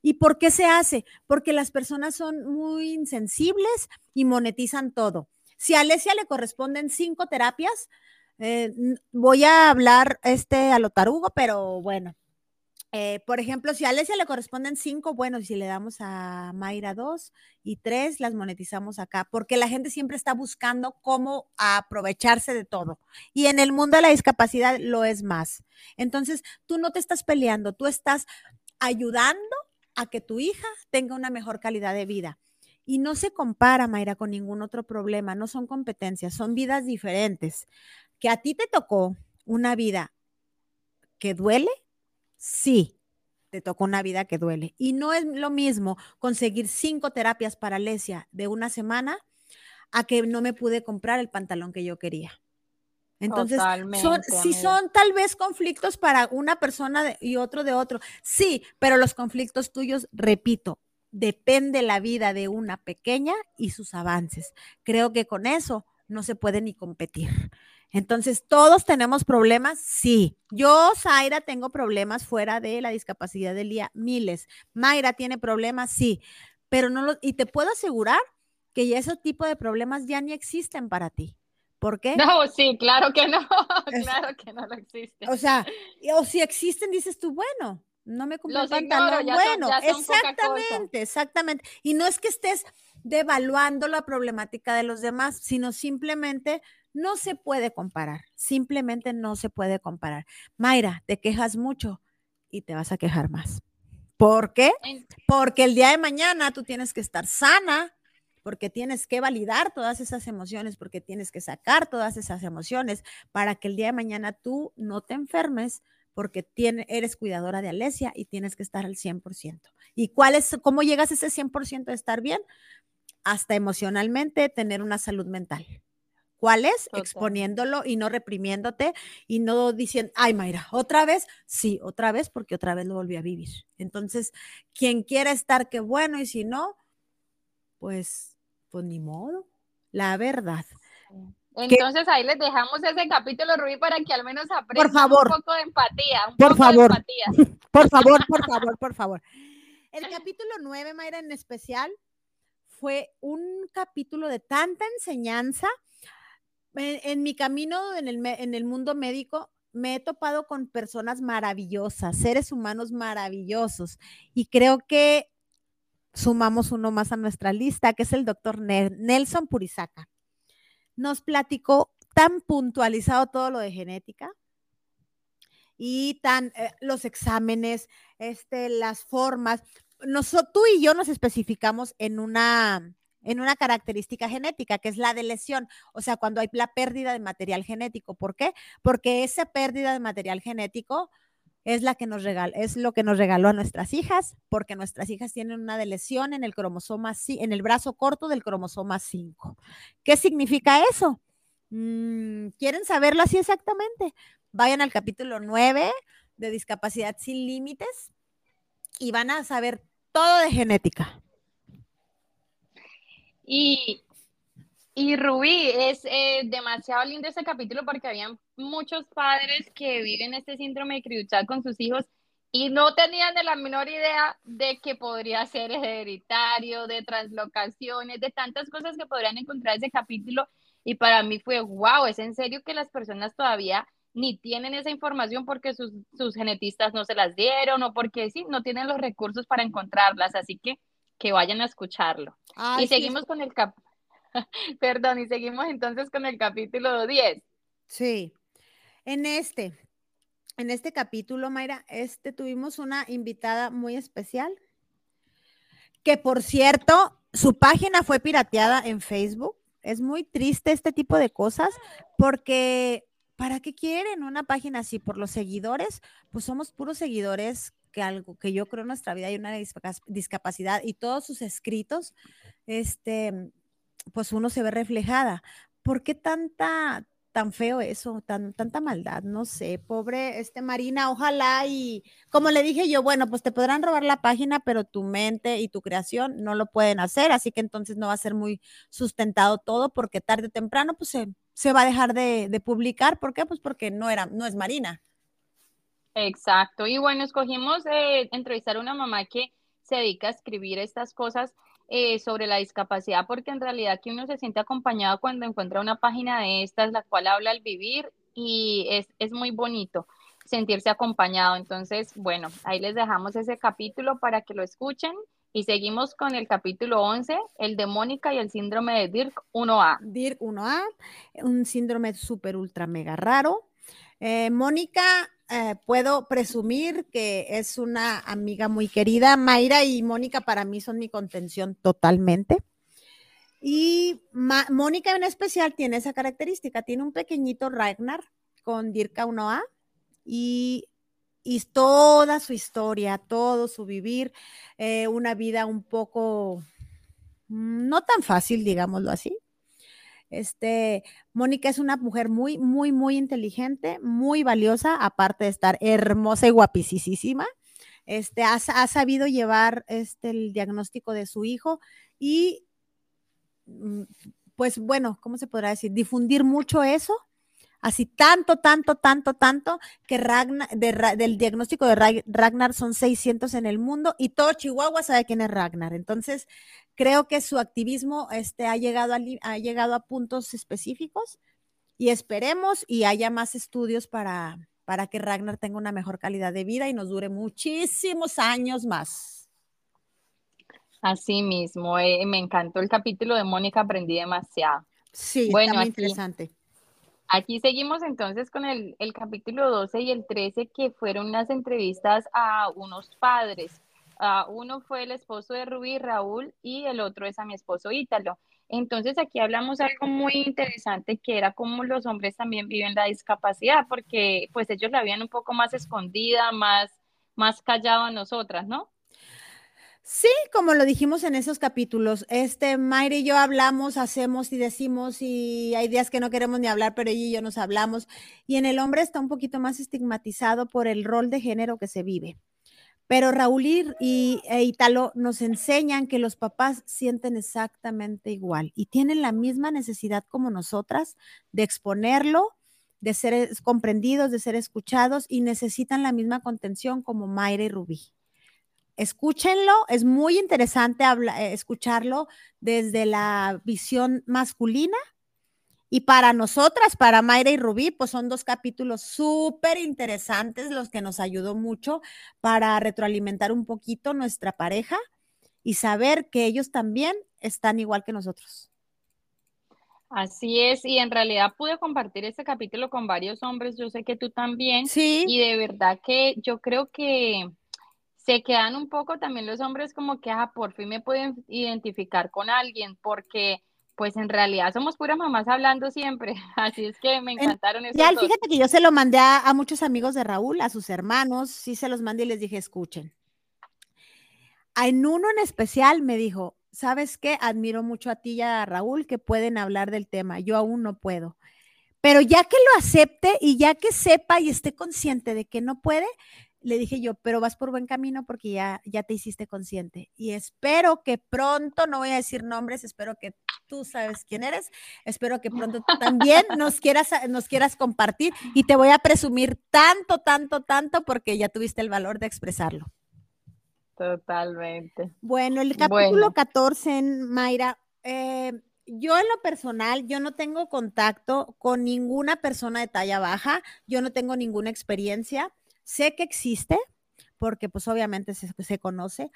¿Y por qué se hace? Porque las personas son muy insensibles y monetizan todo. Si a Alesia le corresponden cinco terapias, eh, voy a hablar este a lo tarugo, pero bueno. Eh, por ejemplo, si a Alesia le corresponden cinco, bueno, si le damos a Mayra dos y tres, las monetizamos acá, porque la gente siempre está buscando cómo aprovecharse de todo. Y en el mundo de la discapacidad lo es más. Entonces, tú no te estás peleando, tú estás ayudando a que tu hija tenga una mejor calidad de vida. Y no se compara, Mayra, con ningún otro problema, no son competencias, son vidas diferentes. Que a ti te tocó una vida que duele, sí, te tocó una vida que duele. Y no es lo mismo conseguir cinco terapias para Alesia de una semana a que no me pude comprar el pantalón que yo quería. Entonces, son, si son tal vez conflictos para una persona y otro de otro, sí, pero los conflictos tuyos, repito, depende la vida de una pequeña y sus avances. Creo que con eso no se puede ni competir. Entonces, ¿todos tenemos problemas? Sí. Yo, Zaira, tengo problemas fuera de la discapacidad del día, miles. Mayra tiene problemas, sí. Pero no lo, y te puedo asegurar que ya ese tipo de problemas ya ni existen para ti. ¿Por qué? No, sí, claro que no, *laughs* claro que no lo existen. O sea, o si existen, dices tú, bueno, no me cumple el pantalón. bueno, exactamente, exactamente. Y no es que estés devaluando la problemática de los demás, sino simplemente no se puede comparar, simplemente no se puede comparar. Mayra, te quejas mucho y te vas a quejar más. ¿Por qué? Porque el día de mañana tú tienes que estar sana, porque tienes que validar todas esas emociones, porque tienes que sacar todas esas emociones para que el día de mañana tú no te enfermes, porque eres cuidadora de Alesia y tienes que estar al 100%. ¿Y cuál es, cómo llegas a ese 100% de estar bien? Hasta emocionalmente tener una salud mental. ¿Cuál es? Exponiéndolo y no reprimiéndote y no diciendo, ay Mayra, otra vez, sí, otra vez, porque otra vez lo volví a vivir. Entonces, quien quiera estar, qué bueno, y si no, pues, pues ni modo, la verdad. Entonces ahí les dejamos ese capítulo, Rubí, para que al menos aprendan un poco de empatía. *laughs* por favor, por favor, *laughs* por favor, por favor. El capítulo 9, Mayra, en especial, fue un capítulo de tanta enseñanza. En, mi camino en el, en el mundo médico, me he topado con personas maravillosas, seres humanos maravillosos, y creo que sumamos uno más a nuestra lista, que es el doctor Nelson Purizaca nos platicó tan puntualizado todo lo de genética y tan eh, los exámenes, este, las formas. Nosotros, tú y yo nos especificamos en una, en una característica genética, que es la de lesión, o sea, cuando hay la pérdida de material genético. ¿Por qué? Porque esa pérdida de material genético es la que nos regaló, es lo que nos regaló a nuestras hijas, porque nuestras hijas tienen una lesión en el cromosoma, en el brazo corto del cromosoma 5. ¿Qué significa eso? Mm, ¿Quieren saberlo así exactamente? Vayan al capítulo 9 de discapacidad sin límites y van a saber todo de genética. Y y Rubí, es eh, demasiado lindo ese capítulo porque habían muchos padres que viven este síndrome de Criduchat con sus hijos y no tenían de la menor idea de que podría ser hereditario, de translocaciones, de tantas cosas que podrían encontrar ese capítulo. Y para mí fue, wow, es en serio que las personas todavía ni tienen esa información porque sus, sus genetistas no se las dieron o porque sí, no tienen los recursos para encontrarlas. Así que que vayan a escucharlo. y seguimos con el capítulo. *laughs* Perdón, y seguimos entonces con el capítulo 10. Sí. En este, en este capítulo, Mayra, este, tuvimos una invitada muy especial, que por cierto, su página fue pirateada en Facebook. Es muy triste este tipo de cosas porque ¿para qué quieren una página así? Por los seguidores, pues somos puros seguidores que algo que yo creo en nuestra vida hay una discapacidad y todos sus escritos, este, pues uno se ve reflejada. ¿Por qué tanta, tan feo eso, tan, tanta maldad, no sé, pobre este Marina, ojalá y como le dije yo, bueno, pues te podrán robar la página, pero tu mente y tu creación no lo pueden hacer, así que entonces no va a ser muy sustentado todo porque tarde o temprano pues se, se va a dejar de, de, publicar, ¿por qué? Pues porque no era, no es Marina. Exacto, y bueno, escogimos eh, entrevistar a una mamá que se dedica a escribir estas cosas eh, sobre la discapacidad, porque en realidad que uno se siente acompañado cuando encuentra una página de estas, la cual habla al vivir y es, es muy bonito sentirse acompañado. Entonces, bueno, ahí les dejamos ese capítulo para que lo escuchen y seguimos con el capítulo 11, el de Mónica y el síndrome de DIRC 1A. DIRC 1A, un síndrome súper ultra mega raro. Eh, Mónica eh, puedo presumir que es una amiga muy querida. Mayra y Mónica para mí son mi contención totalmente. Y Mónica en especial tiene esa característica, tiene un pequeñito Ragnar con Dirka 1A y, y, toda su historia, todo su vivir, eh, una vida un poco mm, no tan fácil, digámoslo así, este, Mónica es una mujer muy, muy, muy inteligente, muy valiosa, aparte de estar hermosa y guapísima. Este, ha, ha sabido llevar este, el diagnóstico de su hijo y, mm, pues bueno, ¿cómo se podrá decir? Difundir mucho eso así tanto, tanto, tanto, tanto, que Ragnar, del diagnóstico de Ragnar son 600 en el mundo y todo Chihuahua sabe quién es Ragnar. Entonces, creo que su activismo este, ha, llegado a, ha llegado a puntos específicos y esperemos y haya más estudios para, para que Ragnar tenga una mejor calidad de vida y nos dure muchísimos años más. Así mismo, eh, me encantó el capítulo de Mónica, aprendí demasiado. Sí, bueno, muy interesante. Aquí seguimos entonces con el, capítulo 12 y el 13, que fueron unas entrevistas a unos padres. Uh, uno fue el esposo de Rubí, Raúl, y el otro es a mi esposo Ítalo. Entonces aquí hablamos algo muy interesante que era cómo los hombres también viven la discapacidad, porque pues ellos la habían un poco más escondida, más, más callado a nosotras, ¿no? Sí, como lo dijimos en esos capítulos, este Mayra y yo hablamos, hacemos y decimos y hay días que no queremos ni hablar, pero ella y yo nos hablamos. Y en el hombre está un poquito más estigmatizado por el rol de género que se vive. Pero Raúl y, e Italo nos enseñan que los papás sienten exactamente igual y tienen la misma necesidad como nosotras de exponerlo, de ser comprendidos, de ser escuchados y necesitan la misma contención como Mayra y Rubí escúchenlo, es muy interesante eh, escucharlo desde la visión masculina. Y para nosotras, para Mayra y Rubí, pues son dos capítulos súper interesantes, los que nos ayudó mucho para retroalimentar un poquito nuestra pareja y saber que ellos también están igual que nosotros. Así es, y en realidad pude compartir este capítulo con varios hombres, yo sé que tú también. Sí. Y de verdad que yo creo que se quedan un poco también los hombres como que, ah, por fin me pueden identificar con alguien, porque pues en realidad somos puras mamás hablando siempre, *laughs* así es que me encantaron esos Ya, fíjate que yo se lo mandé a, muchos amigos de Raúl, a sus hermanos, sí se los mandé y les dije, escuchen. En uno en especial me dijo, ¿sabes qué? Admiro mucho a ti y a Raúl que pueden hablar del tema, yo aún no puedo. Pero ya que lo acepte y ya que sepa y esté consciente de que no puede, le dije yo, pero vas por buen camino porque ya, ya te hiciste consciente. Y espero que pronto, no voy a decir nombres, espero que tú sabes quién eres, espero que pronto también nos quieras, nos quieras compartir y te voy a presumir tanto, tanto, tanto porque ya tuviste el valor de expresarlo. Totalmente. Bueno, el capítulo 14 en Mayra, eh, yo en lo personal, yo no tengo contacto con ninguna persona de talla baja, yo no tengo ninguna experiencia Sé que existe, porque pues obviamente se, conoce,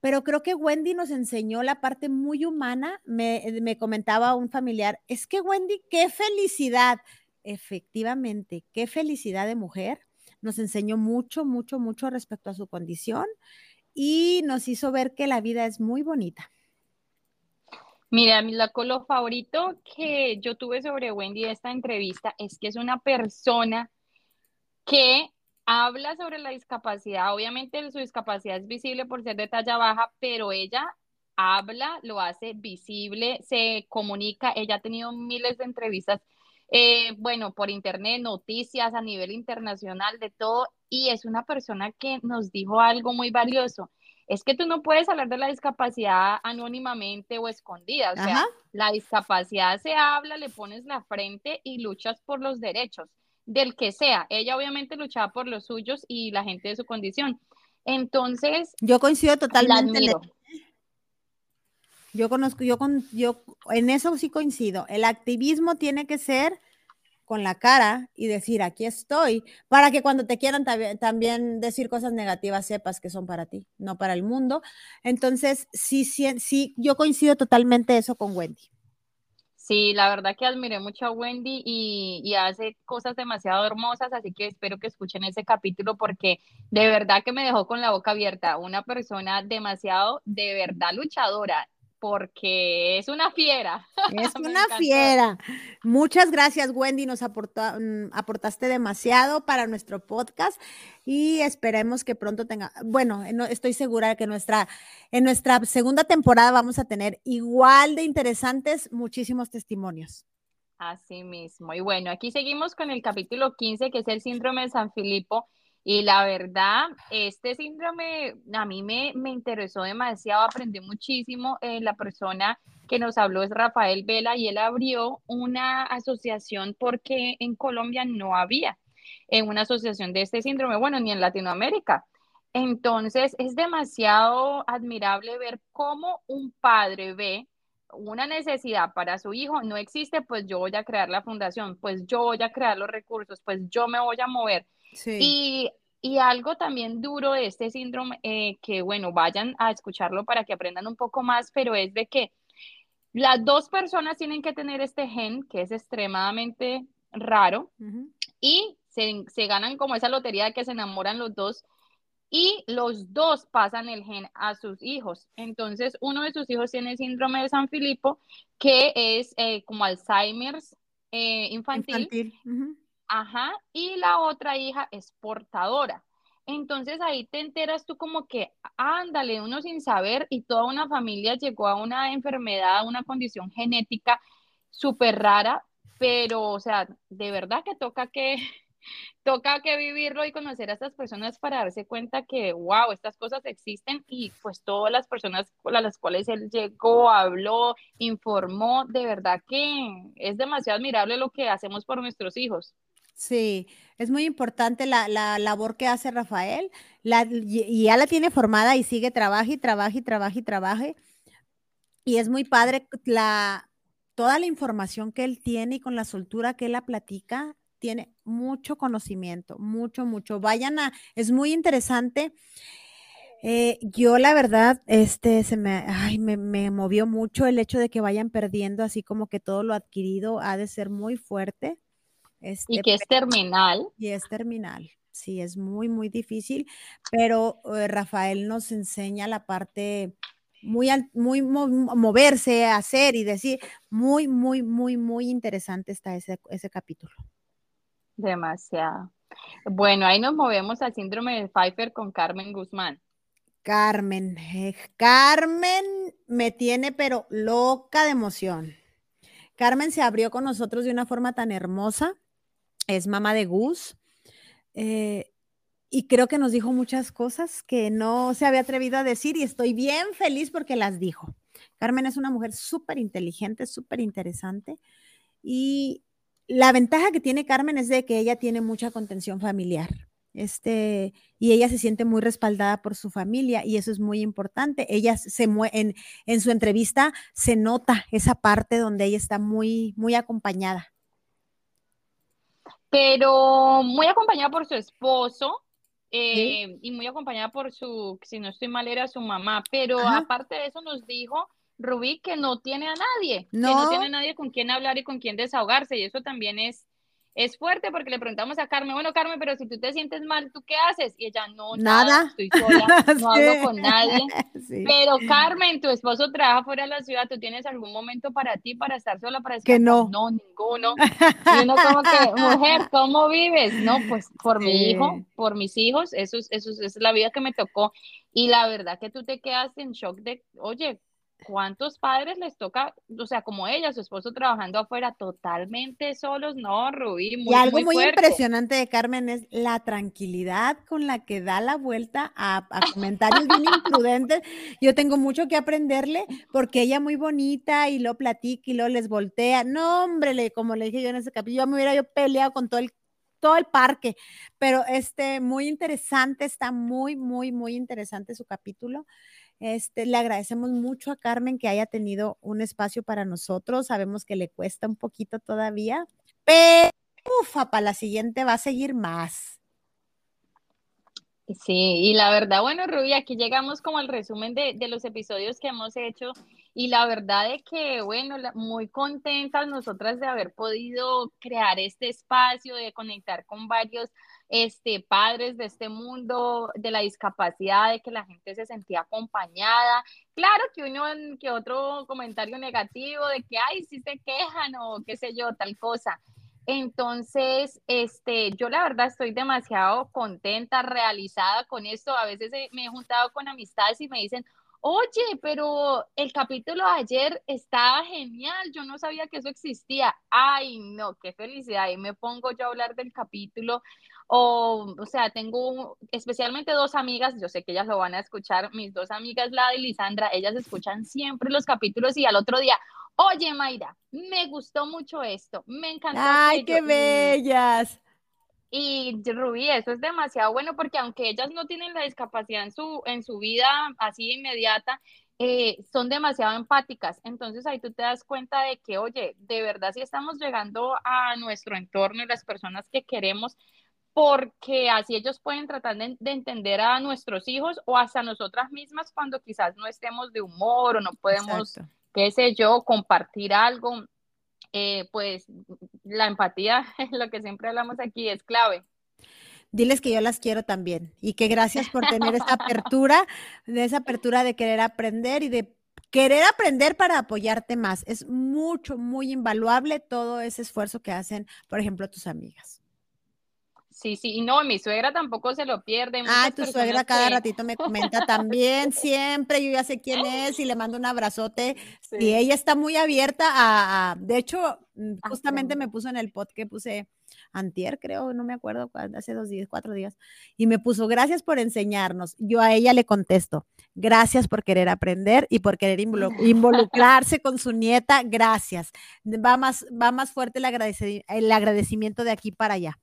pero creo que Wendy nos enseñó la parte muy humana. Me, me, comentaba un familiar, es que Wendy, qué felicidad, efectivamente, qué felicidad de mujer nos enseñó mucho, mucho, mucho respecto a su condición y nos hizo ver que la vida es muy bonita. Mira, lo favorito que yo tuve sobre Wendy esta entrevista es que es una persona que habla sobre la discapacidad. Obviamente su discapacidad es visible por ser de talla baja, pero ella habla, lo hace visible, se comunica. Ella ha tenido miles de entrevistas, eh, bueno, por internet, noticias a nivel internacional, de todo. Y es una persona que nos dijo algo muy valioso es que tú no puedes hablar de la discapacidad anónimamente o escondida. O sea, la discapacidad se habla, le pones la frente y luchas por los derechos del que sea. Ella obviamente luchaba por los suyos y la gente de su condición. Entonces, yo coincido totalmente. Yo conozco, yo con, yo en eso sí coincido. El activismo tiene que ser con la cara y decir, aquí estoy, para que cuando te quieran también decir cosas negativas sepas que son para ti, no para el mundo. Entonces, sí, sí, sí, yo coincido totalmente eso con Wendy. Sí, la verdad que admiré mucho a Wendy y, y, hace cosas demasiado hermosas, así que espero que escuchen ese capítulo porque de verdad que me dejó con la boca abierta. Una persona demasiado, de verdad, luchadora porque es una fiera. *laughs* Es una fiera. Muchas gracias, Wendy. Nos mm, aportaste demasiado para nuestro podcast y esperemos que pronto tenga, bueno, estoy segura que nuestra, en nuestra segunda temporada vamos a tener igual de interesantes muchísimos testimonios. Así mismo. Y bueno, aquí seguimos con el capítulo 15, que es el síndrome de San Filipo. Y la verdad, este síndrome a mí me, interesó demasiado, aprendí muchísimo. Eh, la persona que nos habló es Rafael Vela y él abrió una asociación porque en Colombia no había eh, una asociación de este síndrome, bueno, ni en Latinoamérica. Entonces, es demasiado admirable ver cómo un padre ve una necesidad para su hijo, no existe, pues yo voy a crear la fundación, pues yo voy a crear los recursos, pues yo me voy a mover. Y, algo también duro de este síndrome, eh, que bueno, vayan a escucharlo para que aprendan un poco más, pero es de que las dos personas tienen que tener este gen, que es extremadamente raro, y se, se, ganan como esa lotería de que se enamoran los dos, y los dos pasan el gen a sus hijos. Entonces, uno de sus hijos tiene síndrome de San Filipo, que es eh, como Alzheimer's eh, infantil. Ajá, y la otra hija es portadora. Entonces ahí te enteras tú como que, ándale, uno sin saber y toda una familia llegó a una enfermedad, a una condición genética súper rara, pero, o sea, de verdad que toca que, *laughs* toca que vivirlo y conocer a estas personas para darse cuenta que, wow, estas cosas existen y pues todas las personas a las cuales él llegó, habló, informó, de verdad que es demasiado admirable lo que hacemos por nuestros hijos. Sí, es muy importante la, labor que hace Rafael la, y ya la tiene formada y sigue, trabaja y trabaja y trabaja y trabaja. Y es muy padre la, toda la información que él tiene y con la soltura que él la platica, tiene mucho conocimiento, mucho, mucho. Vayan a, es muy interesante. Eh, yo la verdad, este, se me, ay, me, me movió mucho el hecho de que vayan perdiendo así como que todo lo adquirido ha de ser muy fuerte este, y que es terminal. Y es terminal. Sí, es muy, muy difícil, pero eh, Rafael nos enseña la parte muy, muy moverse, hacer y decir, muy, muy, muy, muy interesante está ese, ese capítulo. Demasiado. Bueno, ahí nos movemos al síndrome de Pfeiffer con Carmen Guzmán. Carmen, eh, Carmen me tiene pero loca de emoción. Carmen se abrió con nosotros de una forma tan hermosa es mamá de Gus. Eh, y creo que nos dijo muchas cosas que no se había atrevido a decir y estoy bien feliz porque las dijo. Carmen es una mujer súper inteligente, súper interesante y la ventaja que tiene Carmen es de que ella tiene mucha contención familiar. Este, y ella se siente muy respaldada por su familia y eso es muy importante. Ella se en, en su entrevista se nota esa parte donde ella está muy, muy acompañada pero muy acompañada por su esposo eh, y muy acompañada por su, si no estoy mal, era su mamá, pero aparte de eso nos dijo Rubí que no tiene a nadie, que no. tiene a nadie con quien hablar y con quien desahogarse, y eso también es, es fuerte porque le preguntamos a Carmen, bueno, Carmen, pero si tú te sientes mal, ¿tú qué haces? Y ella, no, nada, estoy sola, *laughs* no hablo con nadie. *laughs* Pero Carmen, tu esposo trabaja fuera de la ciudad, ¿tú tienes algún momento para ti, para estar sola, para decir, que no? No, ninguno. *laughs* Y uno como que, mujer, ¿cómo vives? No, pues por mi hijo, por mis hijos, eso, eso, eso es la vida que me tocó. Y la verdad que tú te quedas en shock de, oye, ¿cuántos padres les toca, o sea, como ella, su esposo trabajando afuera totalmente solos? No, Rubí, muy Y algo muy, impresionante de Carmen es la tranquilidad con la que da la vuelta a, comentarios bien imprudentes. Yo tengo mucho que aprenderle porque ella muy bonita y lo platica y lo les voltea. No, hombre, como le dije yo en ese capítulo, yo me hubiera yo peleado con todo el todo el parque, pero este muy interesante, está muy, muy, muy interesante su capítulo. Este, le agradecemos mucho a Carmen que haya tenido un espacio para nosotros. Sabemos que le cuesta un poquito todavía, pero para la siguiente va a seguir más. Sí, y la verdad, bueno, Rubí, aquí llegamos como al resumen de, de, los episodios que hemos hecho y la verdad es que, bueno, muy contentas nosotras de haber podido crear este espacio, de conectar con varios este, padres de este mundo de la discapacidad, de que la gente se sentía acompañada. Claro que uno, que otro comentario negativo de que, ay, si se quejan o qué sé yo, tal cosa. Entonces, este, yo la verdad estoy demasiado contenta, realizada con esto. A veces me he juntado con amistades y me dicen, oye, pero el capítulo de ayer estaba genial, yo no sabía que eso existía. Ay, no, qué felicidad. Y me pongo yo a hablar del capítulo o, o sea, tengo especialmente dos amigas, yo sé que ellas lo van a escuchar, mis dos amigas, la y Lisandra, ellas escuchan siempre los capítulos y al otro día, oye Mayra, me gustó mucho esto, me encantó. Ay, qué bellas. Y Rubí, eso es demasiado bueno porque aunque ellas no tienen la discapacidad en su, en su vida así inmediata, eh, son demasiado empáticas. Entonces ahí tú te das cuenta de que, oye, de verdad si estamos llegando a nuestro entorno y las personas que queremos, porque así ellos pueden tratar de, entender a nuestros hijos o hasta nosotras mismas cuando quizás no estemos de humor o no podemos, qué sé yo, compartir algo. Eh, pues la empatía, *laughs* lo que siempre hablamos aquí, es clave. Diles que yo las quiero también y que gracias por tener esa apertura, de esa apertura de querer aprender y de querer aprender para apoyarte más. Es mucho, muy invaluable todo ese esfuerzo que hacen, por ejemplo, tus amigas. Sí, sí, y no, mi suegra tampoco se lo pierde. Ah, tu suegra cada ratito me comenta *laughs* también, siempre, yo ya sé quién es y le mando un abrazote. Y ella está muy abierta a, de hecho, mm, justamente me puso en el pod que puse antier, creo, no me acuerdo, hace dos días, cuatro días, y me puso, gracias por enseñarnos. Yo a ella le contesto, gracias por querer aprender y por querer *laughs* involucrarse con su nieta, gracias. Va más, va más fuerte el agradecimiento de aquí para allá.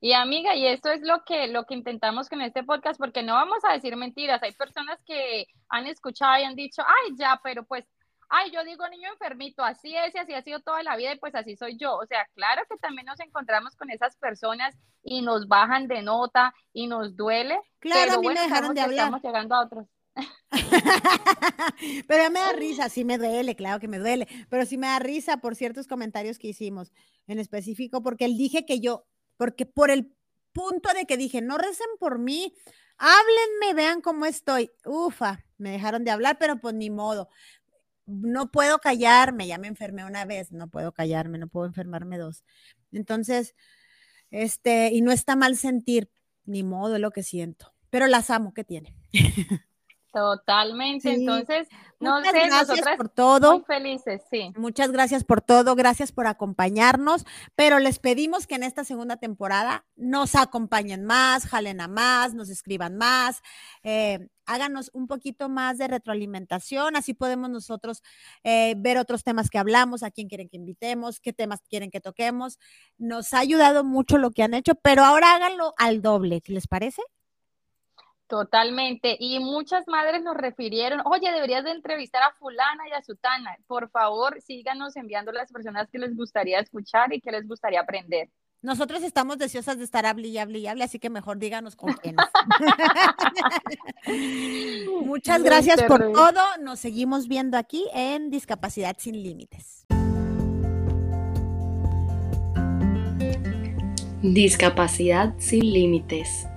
Y amiga, y esto es lo que, lo que intentamos con este podcast, porque no vamos a decir mentiras. Hay personas que han escuchado y han dicho, ay, ya, pero pues, ay, yo digo niño enfermito, así es y así ha sido toda la vida y pues así soy yo. O sea, claro que también nos encontramos con esas personas y nos bajan de nota y nos duele. Claro, pero a mí me dejaron de hablar. Estamos llegando a otros. *laughs* pero ya me da *laughs* risa, sí me duele, claro que me duele, pero sí me da risa por ciertos comentarios que hicimos en específico, porque él dije que yo porque por el punto de que dije, no recen por mí, háblenme, vean cómo estoy. Ufa, me dejaron de hablar, pero pues ni modo. No puedo callarme, ya me enfermé una vez, no puedo callarme, no puedo enfermarme dos. Entonces, este, y no está mal sentir, ni modo, es lo que siento, pero las amo, ¿qué tiene? *laughs* Totalmente. Entonces, no Muchas sé, gracias por todo. Muy felices, sí. Muchas gracias por todo, gracias por acompañarnos, pero les pedimos que en esta segunda temporada nos acompañen más, jalen a más, nos escriban más, eh, háganos un poquito más de retroalimentación, así podemos nosotros eh, ver otros temas que hablamos, a quién quieren que invitemos, qué temas quieren que toquemos. Nos ha ayudado mucho lo que han hecho, pero ahora háganlo al doble, ¿les parece? Totalmente. Y muchas madres nos refirieron, oye, deberías de entrevistar a fulana y a sutana. Por favor, síganos enviando las personas que les gustaría escuchar y que les gustaría aprender. Nosotros estamos deseosas de estar hable y hable y hable, así que mejor díganos con quién. *laughs* Muchas gracias por todo. Nos seguimos viendo aquí en Discapacidad sin Límites. Discapacidad sin límites.